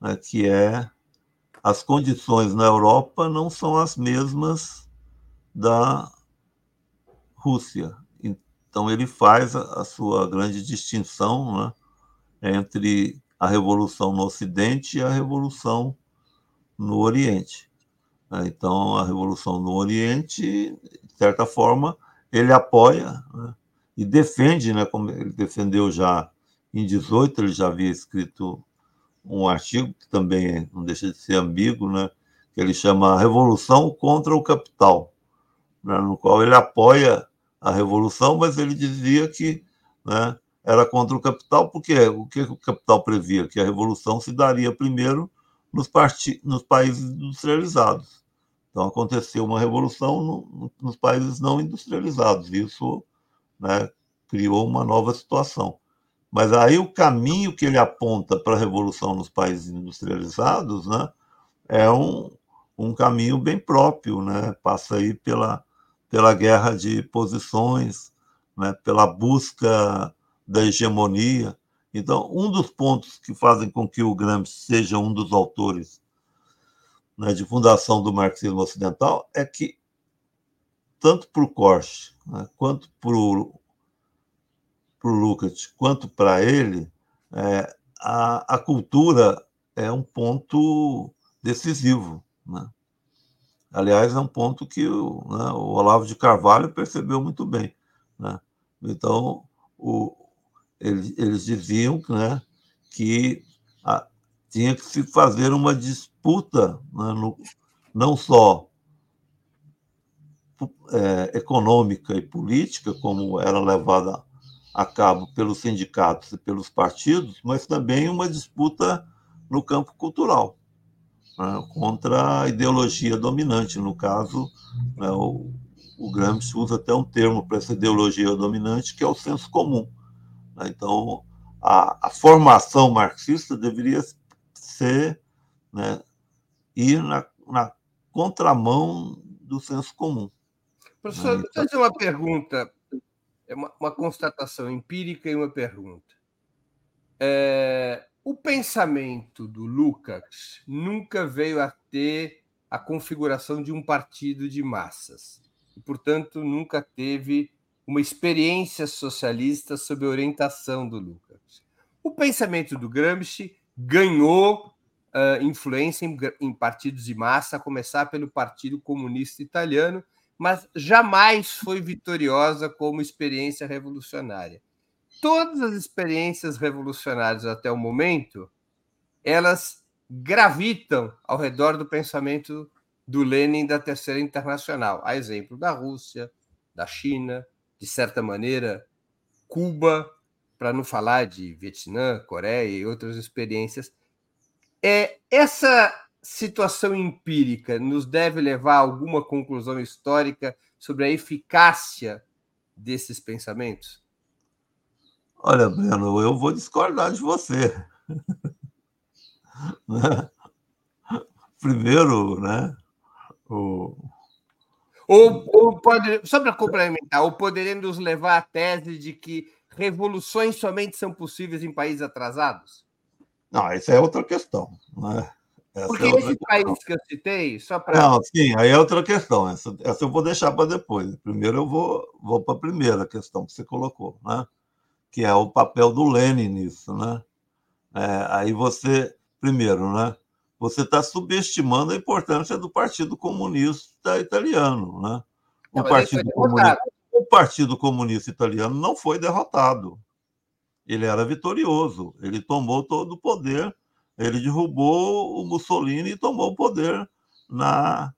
né, que é as condições na Europa não são as mesmas da Rússia. Então ele faz a, a sua grande distinção né, entre a revolução no Ocidente e a revolução no Oriente. Então, a revolução no Oriente, de certa forma, ele apoia né, e defende, né, como ele defendeu já em 18, ele já havia escrito um artigo que também não deixa de ser ambíguo, né, que ele chama Revolução contra o Capital, né, no qual ele apoia a revolução, mas ele dizia que né, era contra o capital, porque o que o capital previa? Que a revolução se daria primeiro nos, nos países industrializados. Então, aconteceu uma revolução no, nos países não industrializados. Isso né, criou uma nova situação. Mas aí o caminho que ele aponta para a revolução nos países industrializados né, é um, um caminho bem próprio, né? passa aí pela, pela guerra de posições, né? pela busca da hegemonia. Então, um dos pontos que fazem com que o Gramsci seja um dos autores né, de fundação do marxismo ocidental é que, tanto para o Korsch, né, quanto para o Lukács, quanto para ele, é, a, a cultura é um ponto decisivo. Né? Aliás, é um ponto que o, né, o, Olavo de Carvalho percebeu muito bem. Né? Então, o, eles, eles, diziam né, que a, tinha que se fazer uma disputa né, no, não só é, econômica e política, como era levada a cabo pelos sindicatos e pelos partidos, mas também uma disputa no campo cultural. né, contra a ideologia dominante. No caso, né, o, o Gramsci usa até um termo para essa ideologia dominante, que é o senso comum. Né? Então, a, a, formação marxista deveria ser né, ir na, na contramão do senso comum. Professor, deixa eu fazer uma pergunta, é uma, uma, constatação empírica e uma pergunta. É, o pensamento do Lucas nunca veio a ter a configuração de um partido de massas e, portanto, nunca teve uma experiência socialista sob orientação do Lucas. O pensamento do Gramsci ganhou uh, influência em, em partidos de massa, a começar pelo Partido Comunista Italiano, mas jamais foi vitoriosa como experiência revolucionária. Todas as experiências revolucionárias até o momento, elas gravitam ao redor do pensamento do Lenin da Terceira Internacional, a exemplo da Rússia, da China, de certa maneira, Cuba, para não falar de Vietnã, Coreia e outras experiências. É essa situação empírica nos deve levar a alguma conclusão histórica sobre a eficácia desses pensamentos? Olha, Breno, eu vou discordar de você. Primeiro, né? O... Ou, ou pode, só para complementar, ou poderíamos nos levar à tese de que revoluções somente são possíveis em países atrasados? Não, essa é outra questão. Né? Essa Porque é esse país que eu citei, só para. Não, sim, aí é outra questão. Essa, essa eu vou deixar para depois. Primeiro eu vou, vou para a primeira questão que você colocou, né? que é o papel do Lenin nisso. Né? É, aí você, primeiro, né? você está subestimando a importância do Partido Comunista Italiano. Né? O, não, Partido Comunista, o Partido Comunista Italiano não foi derrotado. Ele era vitorioso, ele tomou todo o poder ele derrubou o Mussolini e tomou o poder na,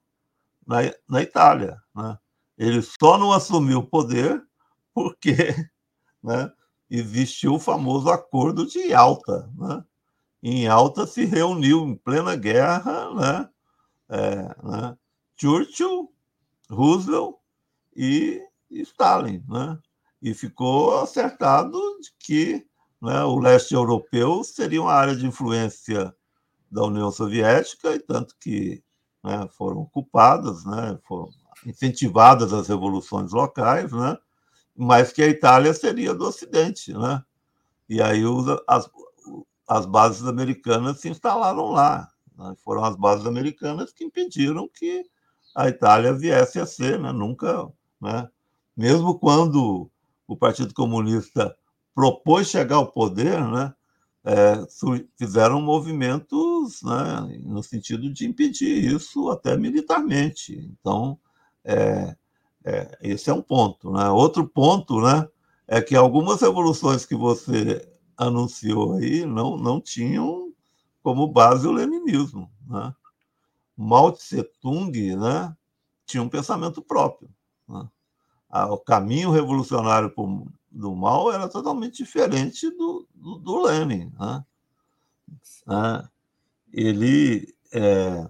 na, na Itália. Né? Ele só não assumiu o poder porque né, existiu o famoso Acordo de Yalta. Né? Em Yalta se reuniu em plena guerra né, é, né, Churchill, Roosevelt e Stalin. Né? E ficou acertado de que né? O leste europeu seria uma área de influência da União Soviética, e tanto que né, foram ocupadas, né, foram incentivadas as revoluções locais, né, mas que a Itália seria do Ocidente. Né? E aí os, as, as bases americanas se instalaram lá. Né? Foram as bases americanas que impediram que a Itália viesse a ser, né? nunca, né? mesmo quando o Partido Comunista propôs chegar ao poder, né, é, fizeram movimentos né, no sentido de impedir isso até militarmente. Então, é, é, esse é um ponto. Né? Outro ponto né, é que algumas revoluções que você anunciou aí não, não tinham como base o leninismo. Né? Mao Tse Tung né, tinha um pensamento próprio. Né? O caminho revolucionário do mal era totalmente diferente do, do, do Lenin. Né? né? Ele, é,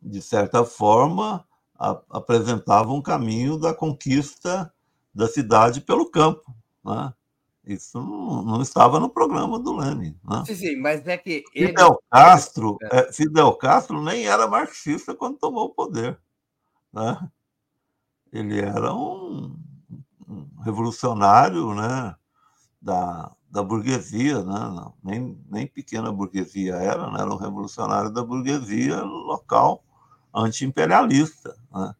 de certa forma, a, apresentava um caminho da conquista da cidade pelo campo. Né? Isso não, não, estava no programa do Lenin. Né? Sim, sim, mas é que. Ele... Fidel, Castro, é, Fidel Castro nem era marxista quando tomou o poder. Né? Ele era um, revolucionário né, da, da burguesia, né? nem, nem pequena burguesia era, né? era um revolucionário da burguesia local anti-imperialista. Né?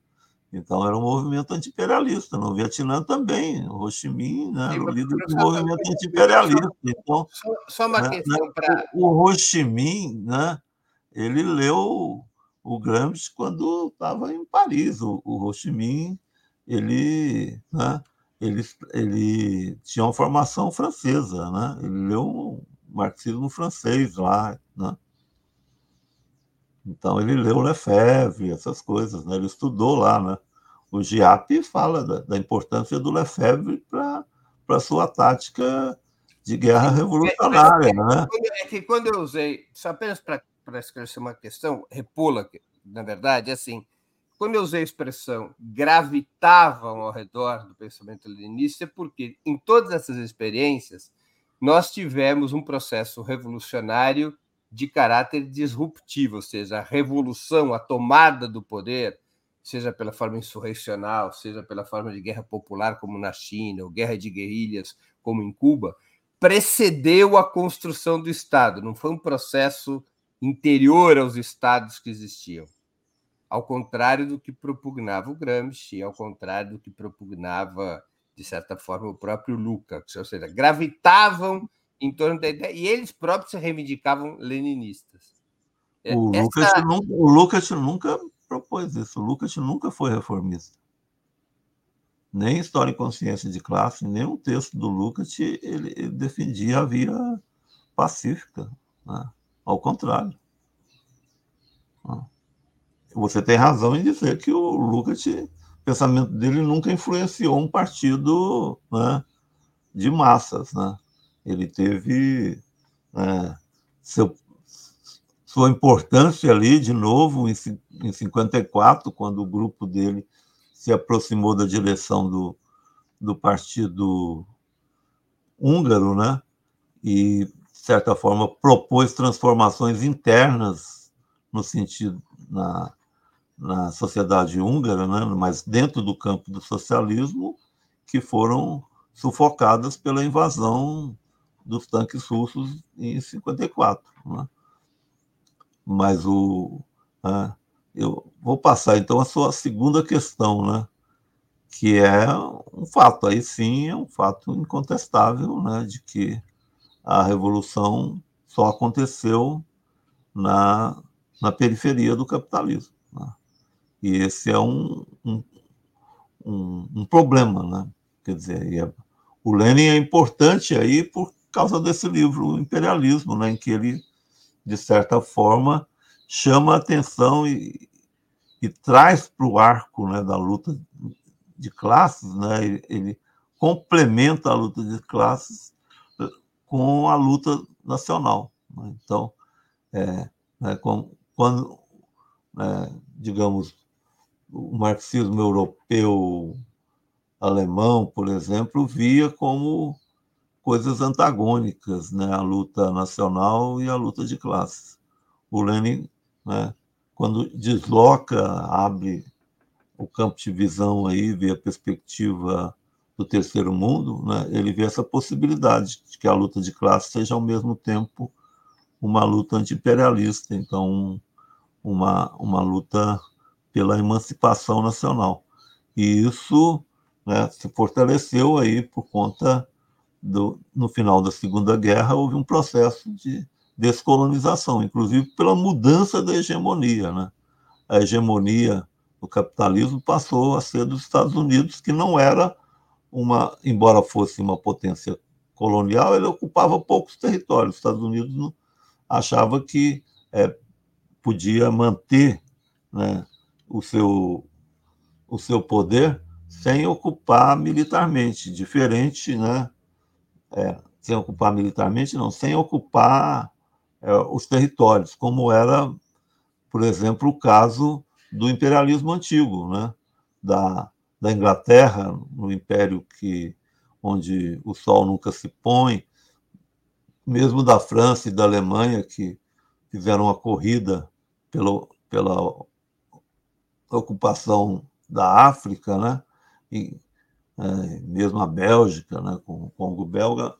Então era um movimento anti-imperialista. No Vietnã também, o Ho Chi Minh né, era o líder do movimento anti-imperialista. Então, só, só uma né, questão né, para. O, o Ho Chi Minh, né, ele leu o Gramsci quando estava em Paris. O, o Ho Chi Minh, ele, né, ele, ele tinha uma formação francesa, né? Ele leu marxismo francês lá, né? Então ele leu Lefebvre, essas coisas, né? Ele estudou lá, né? O Giap fala da, da importância do Lefebvre para a sua tática de guerra revolucionária, é, né? É que quando eu usei, só apenas para para esclarecer uma questão, repula, na verdade, é assim, quando eu usei a expressão gravitavam ao redor do pensamento leninista, é porque em todas essas experiências nós tivemos um processo revolucionário de caráter disruptivo, ou seja, a revolução, a tomada do poder, seja pela forma insurrecional, seja pela forma de guerra popular, como na China, ou guerra de guerrilhas, como em Cuba, precedeu a construção do Estado, não foi um processo interior aos Estados que existiam. Ao contrário do que propugnava o Gramsci, ao contrário do que propugnava, de certa forma, o próprio Lukács, ou seja, gravitavam em torno da ideia, e eles próprios se reivindicavam leninistas. É, o, Essa... Lukács nunca, o nunca propôs isso, o Lukács nunca foi reformista. Nem História e Consciência de Classe, nem um texto do Lukács ele, ele defendia a via pacífica. Né? Ao contrário. Você tem razão em dizer que o Lukács, o pensamento dele nunca influenciou um partido né, de massas. Né? Ele teve né, seu, sua importância ali, de novo, em, em 54, quando o grupo dele se aproximou da direção do, do partido húngaro, né? E, de certa forma, propôs transformações internas no sentido na, na sociedade húngara, né? mas dentro do campo do socialismo, que foram sufocadas pela invasão dos tanques russos em 54. Né? Mas o. Né, eu vou passar então a sua segunda questão, né? que é um fato, aí sim é um fato incontestável, né? de que a revolução só aconteceu na, na periferia do capitalismo. Né? E esse é um, um, um, um problema, né? Quer dizer, é, o Lenin é importante aí por causa desse livro, o Imperialismo, né? Em que ele, de certa forma, chama a atenção e, e traz para o arco né, da luta de classes, né? Ele, ele complementa a luta de classes eh, com a luta nacional. Né? Então, é, né, com, quando, é, digamos, o marxismo europeu alemão, por exemplo, via como coisas antagônicas, né? a luta nacional e a luta de classes. O Lenin, né, quando desloca, abre o campo de visão aí, vê a perspectiva do terceiro mundo, né, ele vê essa possibilidade de que a luta de classe seja ao mesmo tempo uma luta anti-imperialista, então uma, uma luta pela emancipação nacional. E isso né, se fortaleceu aí por conta do, no final da Segunda Guerra houve um processo de descolonização, inclusive pela mudança da hegemonia, né? A hegemonia do capitalismo passou a ser dos Estados Unidos, que não era uma, embora fosse uma potência colonial, ele ocupava poucos territórios. Os Estados Unidos achava que é, podia manter né, o seu, o seu poder sem ocupar militarmente, diferente, né? É, sem ocupar militarmente, não, sem ocupar é, os territórios, como era, por exemplo, o caso do imperialismo antigo, né? Da, da Inglaterra, no império que onde o sol nunca se põe, mesmo da França e da Alemanha que fizeram uma corrida pelo, pela ocupação da África, né? E, é, mesmo a Bélgica, né, com o Congo belga,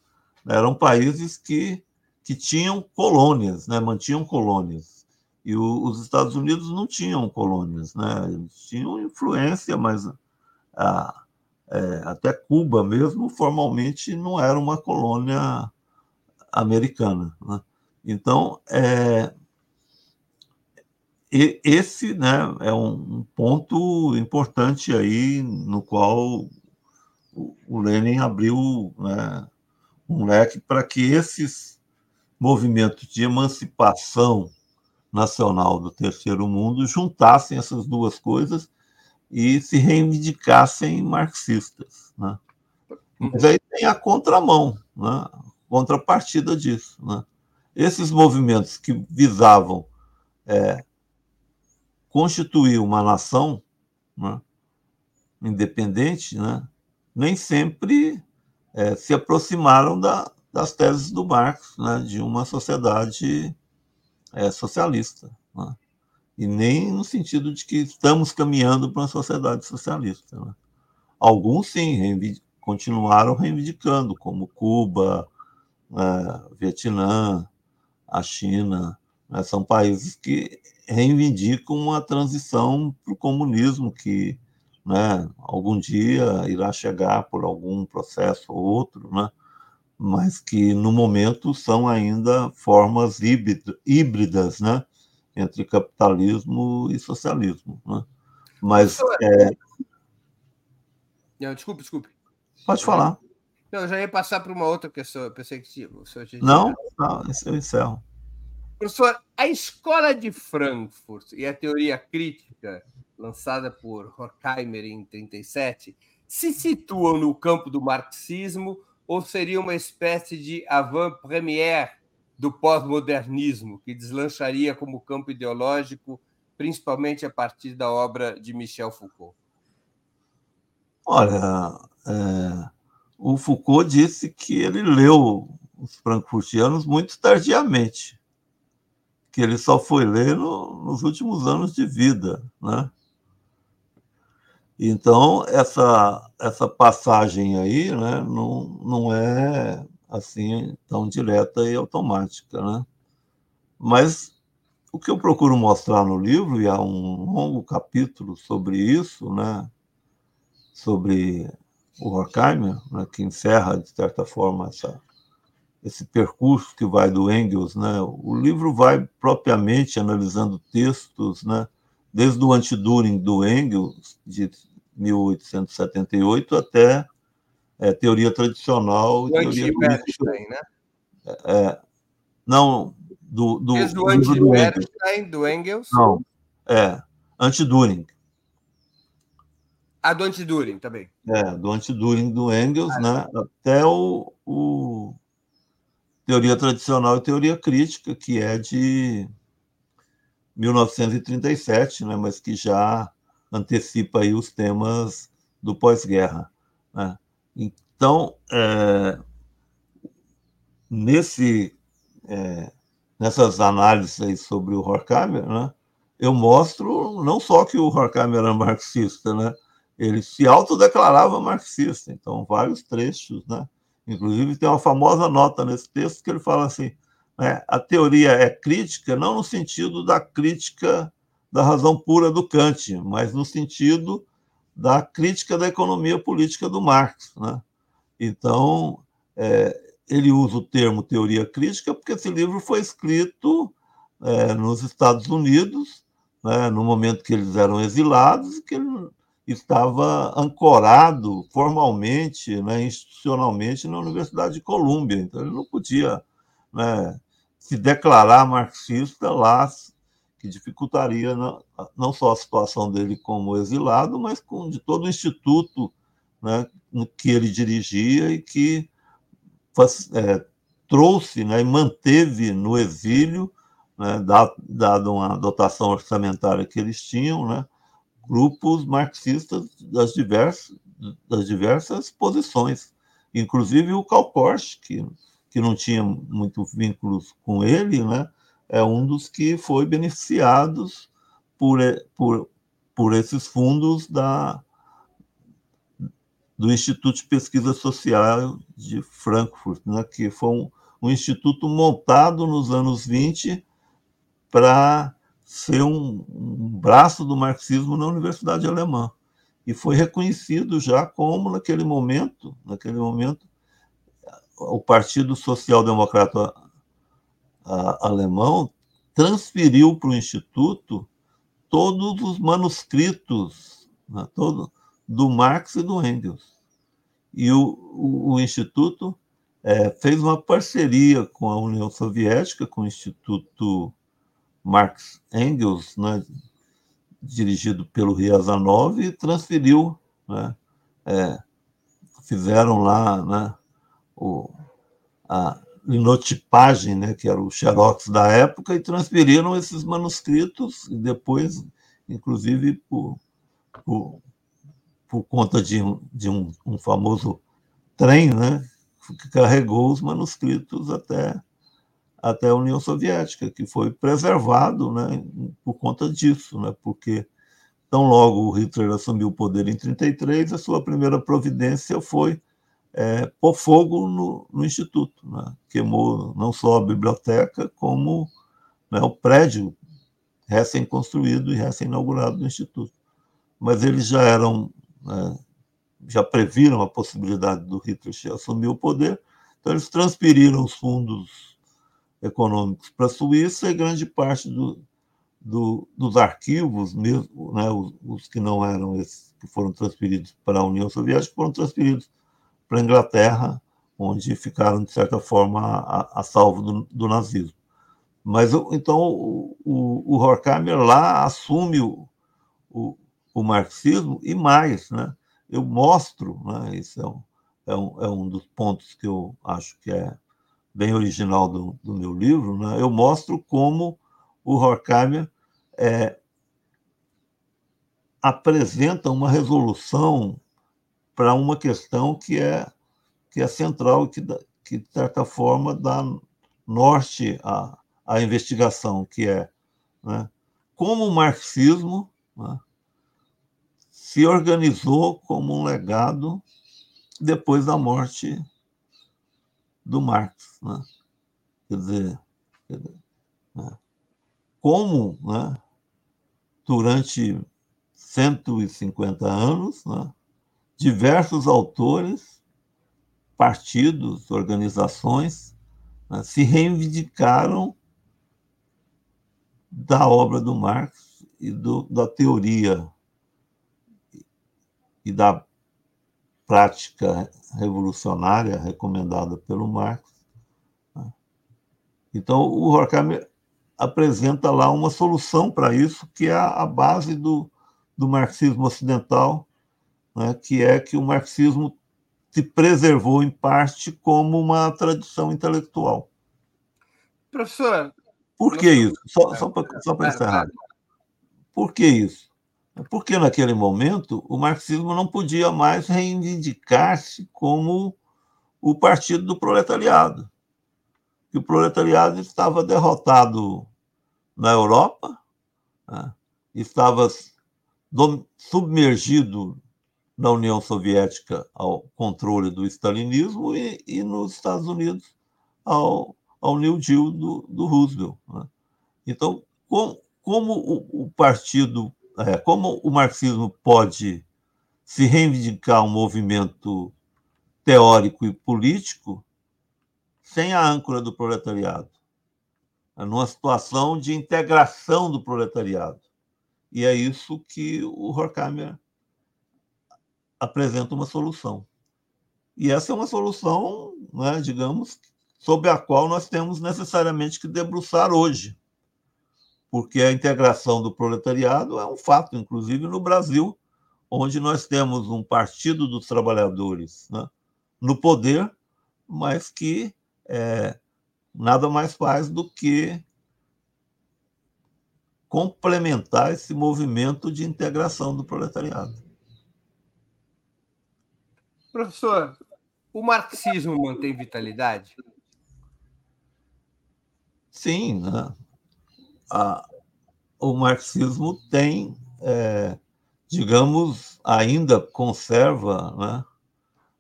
eram países que, que tinham colônias, né, mantinham colônias. E o, os Estados Unidos não tinham colônias, né, eles tinham influência, mas a, é, até Cuba mesmo formalmente não era uma colônia americana. Né? Então, é, e esse né, é um ponto importante aí no qual o Lenin abriu né, um leque para que esses movimentos de emancipação nacional do terceiro mundo juntassem essas duas coisas e se reivindicassem marxistas. Né? Mas aí tem a contramão, né? contrapartida disso. Né? Esses movimentos que visavam é, constituir uma nação né, independente, né, nem sempre é, se aproximaram da, das teses do Marx, né, de uma sociedade é, socialista. Né, e nem no sentido de que estamos caminhando para uma sociedade socialista. Né. Alguns, sim, continuaram reivindicando, como Cuba, é, Vietnã, a China, né, são países que reivindicam uma transição para o comunismo que né, algum dia irá chegar por algum processo ou outro, né, mas que no momento são ainda formas híbridas né, entre capitalismo e socialismo. Né. Mas. É... Não, desculpe, desculpe. Pode falar. Não, eu já ia passar para uma outra questão. Eu pensei que o senhor tinha. Não, não, eu encerro. Professor, a escola de Frankfurt e a teoria crítica, lançada por Horkheimer em 37, se situam no campo do marxismo ou seria uma espécie de avant-première do pós-modernismo, que deslancharia como campo ideológico, principalmente a partir da obra de Michel Foucault? Olha, é, o Foucault disse que ele leu os frankfurtianos muito tardiamente que ele só foi ler no, nos últimos anos de vida, né? Então essa essa passagem aí, né, não, não é assim tão direta e automática, né? Mas o que eu procuro mostrar no livro e há um longo capítulo sobre isso, né? Sobre o Horkheimer, né, que encerra de certa forma essa esse percurso que vai do Engels, né? O livro vai propriamente analisando textos, né? Desde o Antiduring do Engels de 1878 até é, teoria tradicional o teoria né? É, não, do, do, Desde o anti-Bernstein, do Engels? Não, é, Antiduring. Ah, do Antiduring também. É, do Antiduring do Engels, ah, né? Até o, o teoria tradicional e teoria crítica, que é de 1937, né, mas que já antecipa aí os temas do pós-guerra. Né? Então, é, nesse, é, nessas análises sobre o Horkheimer, né, eu mostro não só que o Horkheimer era marxista, né, ele se autodeclarava marxista, então vários trechos, né, Inclusive, tem uma famosa nota nesse texto que ele fala assim: né, a teoria é crítica, não no sentido da crítica da razão pura do Kant, mas no sentido da crítica da economia política do Marx. Né? Então, é, ele usa o termo teoria crítica porque esse livro foi escrito é, nos Estados Unidos, né, no momento que eles eram exilados, que ele estava ancorado formalmente, né, institucionalmente, na Universidade de Colômbia. Então, ele não podia né, se declarar marxista lá, que dificultaria não, só a situação dele como exilado, mas com, de todo o instituto né, que ele dirigia e que é, trouxe né, e manteve no exílio, né, dado uma dotação orçamentária que eles tinham, né, grupos marxistas das diversas, das diversas posições, inclusive o Karl Korsch, que, que não tinha muito vínculos com ele, né, é um dos que foi beneficiados por, por, por esses fundos da, do Instituto de Pesquisa Social de Frankfurt, né, que foi um, um instituto montado nos anos 20 para ser um, um braço do marxismo na Universidade Alemã e foi reconhecido já como naquele momento, naquele momento, o Partido Social Democrata Alemão transferiu para o instituto todos os manuscritos, né, todo, do Marx e do Engels. E o, o, o instituto é, fez uma parceria com a União Soviética, com o Instituto Marx Engels, né, dirigido pelo Riazanov, e transferiu, né, é, fizeram lá né, o, a, linotipagem, né, que era o xerox da época, e transferiram esses manuscritos, e depois, inclusive, por, por, por conta de, um, de um, um famoso trem, né, que carregou os manuscritos até, até a União Soviética, que foi preservado né, por conta disso, né, porque tão logo Hitler assumiu o poder em 1933, a sua primeira providência foi é, pôr fogo no, no Instituto. Né? Queimou não só a biblioteca, como né, o prédio recém-construído e recém-inaugurado do Instituto. Mas eles já eram, né, já previram a possibilidade do Hitler assumir o poder, então eles transferiram os fundos econômicos para a Suíça e grande parte do, do, dos arquivos, mesmo, né, os, os, que não eram esses que foram transferidos para a União Soviética, foram transferidos para a Inglaterra, onde ficaram, de certa forma, a, a salvo do, do, nazismo. Mas então o, o, o Horkheimer lá assume o, o, o, marxismo e mais, né? Eu mostro, né? Isso é um, é um, é um dos pontos que eu acho que é bem original do, do meu livro, né? Eu mostro como o Horkheimer é, apresenta uma resolução para uma questão que é, que é central, que, que, de certa forma, dá norte à, à investigação, que é né, como o marxismo né, se organizou como um legado depois da morte do Marx. Né? Quer dizer, quer dizer né? como né, durante 150 anos, né, diversos autores, partidos, organizações né, se reivindicaram da obra do Marx e do, da teoria e da prática revolucionária recomendada pelo Marx. Né. Então, o Horkheimer apresenta lá uma solução para isso, que é a base do, do marxismo ocidental, né, que é que o marxismo se preservou, em parte, como uma tradição intelectual. Professor. Por que isso? Só, só para só para encerrar. Por que isso? Porque, naquele momento, o marxismo não podia mais reivindicar-se como o partido do proletariado. Que o proletariado estava derrotado na Europa, né? estava submergido na União Soviética ao controle do stalinismo e, e nos Estados Unidos ao, ao New Deal do, do Roosevelt. Né? Então, com, como o, o partido, é, como o marxismo pode se reivindicar um movimento teórico e político sem a âncora do proletariado, numa situação de integração do proletariado. E é isso que o Horkheimer apresenta uma solução. E essa é uma solução, né, digamos, sobre a qual nós temos necessariamente que debruçar hoje, porque a integração do proletariado é um fato, inclusive no Brasil, onde nós temos um partido dos trabalhadores né, no poder, mas que é, nada mais faz do que complementar esse movimento de integração do proletariado. Professor, o marxismo mantém vitalidade? Sim, né? A, o marxismo tem, é, digamos, ainda conserva né,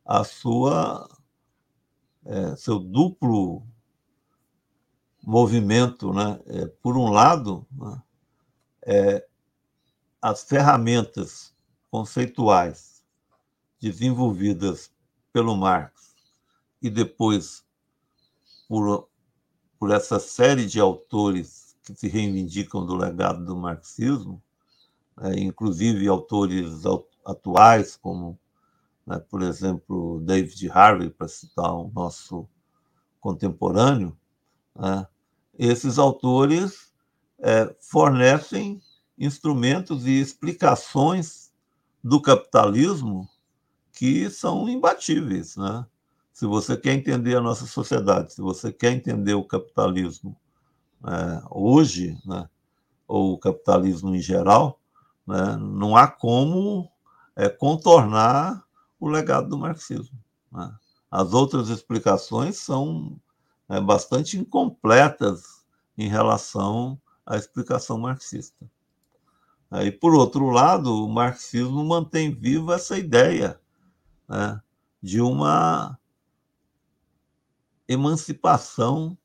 a sua é, seu duplo movimento, né? É, por um lado, né? é, as ferramentas conceituais desenvolvidas pelo Marx e depois por, por essa série de autores que se reivindicam do legado do marxismo, é, inclusive autores atuais como, né, por exemplo, David Harvey, para citar o nosso contemporâneo, né, esses autores é, fornecem instrumentos e explicações do capitalismo que são imbatíveis, né? se você quer entender a nossa sociedade, se você quer entender o capitalismo é, hoje, né, ou o capitalismo em geral, né, não há como é, contornar o legado do marxismo. Né? As outras explicações são é, bastante incompletas em relação à explicação marxista. E, por outro lado, o marxismo mantém viva essa ideia né, de uma emancipação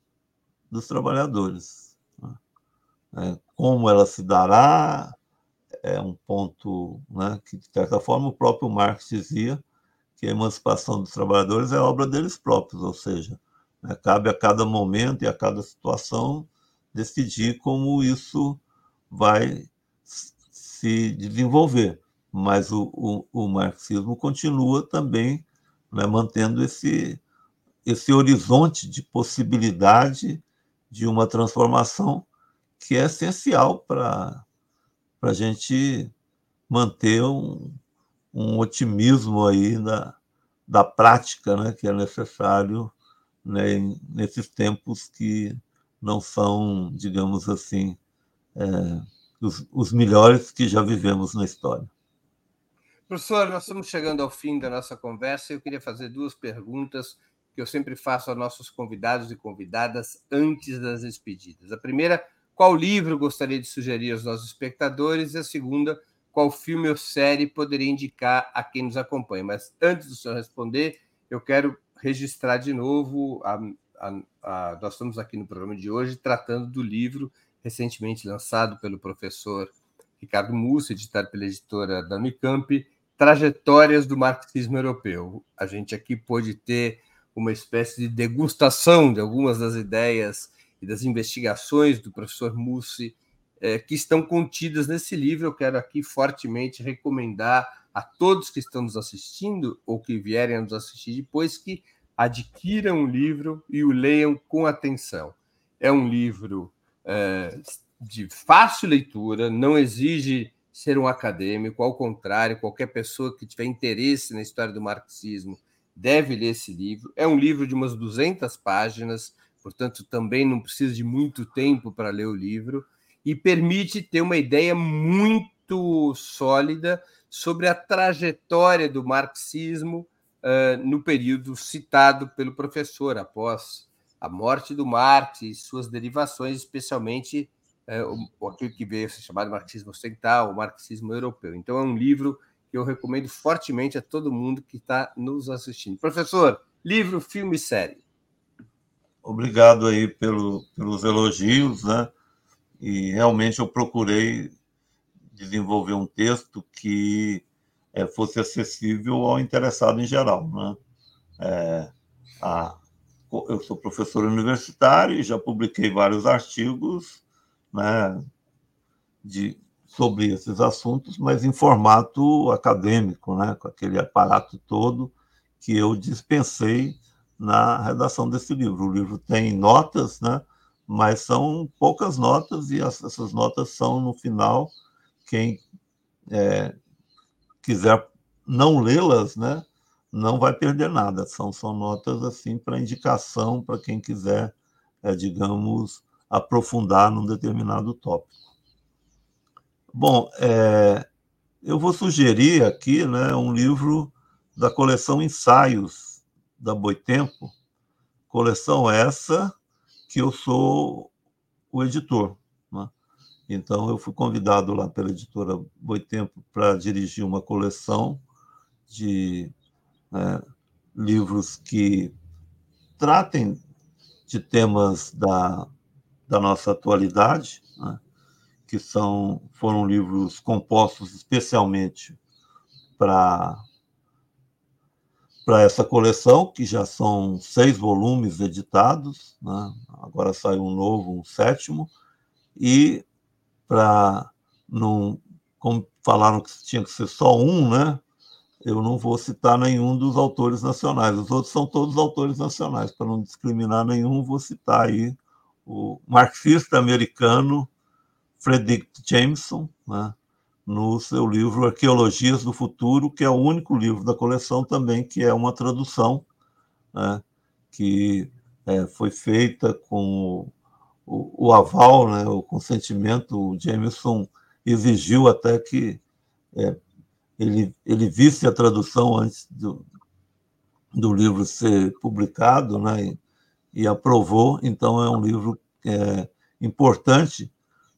dos trabalhadores. Né? É, como ela se dará é um ponto né, que, de certa forma, o próprio Marx dizia que a emancipação dos trabalhadores é obra deles próprios, ou seja, né, cabe a cada momento e a cada situação decidir como isso vai se desenvolver. Mas o, o, o marxismo continua também né, mantendo esse, esse horizonte de possibilidade de uma transformação que é essencial para a gente manter um, um otimismo aí da, da prática né, que é necessário né, nesses tempos que não são, digamos assim, é, os, os melhores que já vivemos na história. Professor, nós estamos chegando ao fim da nossa conversa e eu queria fazer duas perguntas que eu sempre faço aos nossos convidados e convidadas antes das despedidas. A primeira, qual livro gostaria de sugerir aos nossos espectadores? E a segunda, qual filme ou série poderia indicar a quem nos acompanha? Mas antes do senhor responder, eu quero registrar de novo. A, a, a, nós estamos aqui no programa de hoje tratando do livro recentemente lançado pelo professor Ricardo Mussi, editado pela editora da Unicamp, Trajetórias do Marxismo Europeu. A gente aqui pôde ter uma espécie de degustação de algumas das ideias e das investigações do professor Mussi é, que estão contidas nesse livro. Eu quero aqui fortemente recomendar a todos que estão nos assistindo ou que vierem a nos assistir depois que adquiram o livro e o leiam com atenção. É um livro é, de fácil leitura, não exige ser um acadêmico, ao contrário, qualquer pessoa que tiver interesse na história do marxismo deve ler esse livro. É um livro de umas 200 páginas, portanto, também não precisa de muito tempo para ler o livro, e permite ter uma ideia muito sólida sobre a trajetória do marxismo uh, no período citado pelo professor, após a morte do Marx e suas derivações, especialmente uh, aquilo que veio a ser chamado marxismo ocidental, o marxismo europeu. Então, é um livro que eu recomendo fortemente a todo mundo que está nos assistindo. Professor, livro, filme e série. Obrigado aí pelo, pelos elogios, né? E realmente eu procurei desenvolver um texto que é, fosse acessível ao interessado em geral, né? É, a, eu sou professor universitário e já publiquei vários artigos, né? De sobre esses assuntos, mas em formato acadêmico, né, com aquele aparato todo que eu dispensei na redação desse livro. O livro tem notas, né, mas são poucas notas e essas notas são no final quem é, quiser não lê-las, né, não vai perder nada. São, são notas assim para indicação para quem quiser, é, digamos, aprofundar num determinado tópico. Bom, é, eu vou sugerir aqui né, um livro da coleção Ensaios da Boitempo, coleção essa que eu sou o editor. Né? Então, eu fui convidado lá pela editora Boitempo para dirigir uma coleção de né, livros que tratem de temas da, da nossa atualidade. Né? Que são foram livros compostos especialmente para para essa coleção, que já são seis volumes editados, né? agora saiu um novo, um sétimo, e para não, como falaram que tinha que ser só um, né? Eu não vou citar nenhum dos autores nacionais. Os outros são todos autores nacionais. Para não discriminar nenhum, vou citar aí o marxista americano Frederick Jameson, né, no seu livro Arqueologias do Futuro, que é o único livro da coleção também que é uma tradução né, que é, foi feita com o, o, aval, né, o consentimento. O Jameson exigiu até que é, ele, ele visse a tradução antes do, do livro ser publicado, né, e, e aprovou. Então, é um livro é, importante.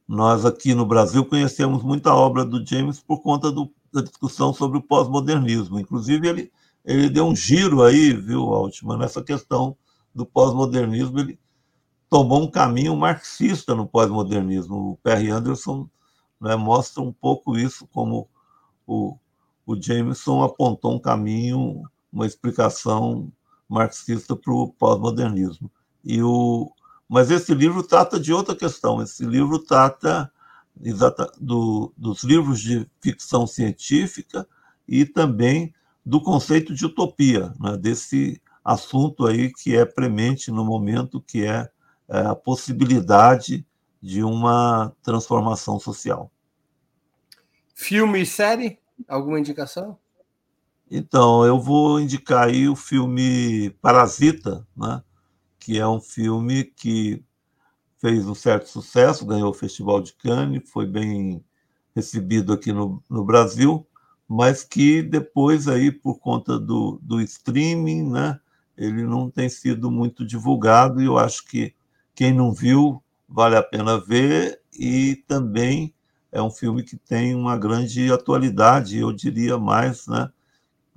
Nós, aqui no Brasil, conhecemos muita obra do James por conta do, da discussão sobre o pós-modernismo. Inclusive, ele, ele deu um giro aí, viu, Altman, nessa questão do pós-modernismo. Ele tomou um caminho marxista no pós-modernismo. O Perry Anderson né, mostra um pouco isso, como o, o Jameson apontou um caminho, uma explicação marxista para o pós-modernismo. E o, mas esse livro trata de outra questão. Esse livro trata exata, do, dos livros de ficção científica e também do conceito de utopia, né, desse assunto aí que é premente no momento, que é, é a possibilidade de uma transformação social. Filme e série? Alguma indicação? Então, eu vou indicar aí o filme Parasita, né? Que é um filme que fez um certo sucesso, ganhou o Festival de Cannes, foi bem recebido aqui no, no Brasil, mas que depois aí, por conta do, do streaming, né, ele não tem sido muito divulgado e eu acho que quem não viu vale a pena ver e também é um filme que tem uma grande atualidade, eu diria mais, né,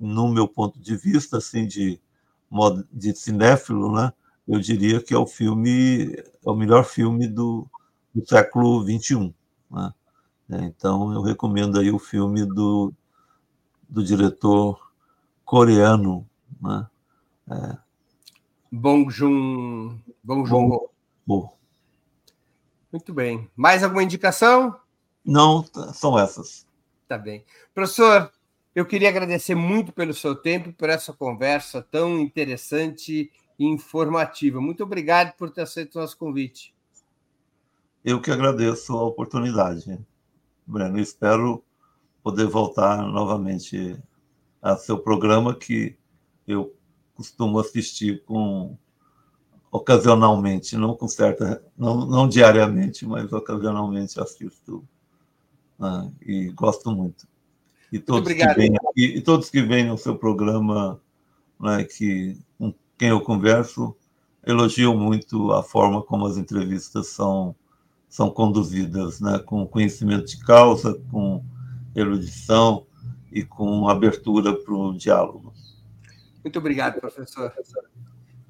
no meu ponto de vista, assim, de, de cinéfilo, né, eu diria que é o filme, é o melhor filme do, do século XXI. Né? É, então, eu recomendo aí o filme do, do diretor coreano, né? É. Bong Joon Bong Joon Ho. Muito bem. Mais alguma indicação? Não, são essas. Tá bem. Professor, eu queria agradecer muito pelo seu tempo, por essa conversa tão interessante e informativa. Muito obrigado por ter aceito o nosso convite. Eu que agradeço a oportunidade, Breno. Espero poder voltar novamente a seu programa, que eu costumo assistir com ocasionalmente, não com certa, não, não diariamente, mas ocasionalmente assisto né, e gosto muito. E todos, que vêm, e, e, todos que vêm no seu programa, né, que, quem eu converso, elogiam muito a forma como as entrevistas são, são conduzidas, né, com conhecimento de causa, com erudição e com abertura para o diálogo. Muito obrigado, professor.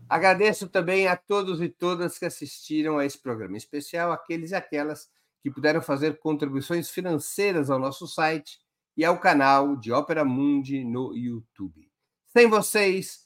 Agradeço também a todos e todas que assistiram a esse programa, em especial aqueles e aquelas que puderam fazer contribuições financeiras ao nosso site e ao canal de Ópera Mundi no YouTube. Sem vocês,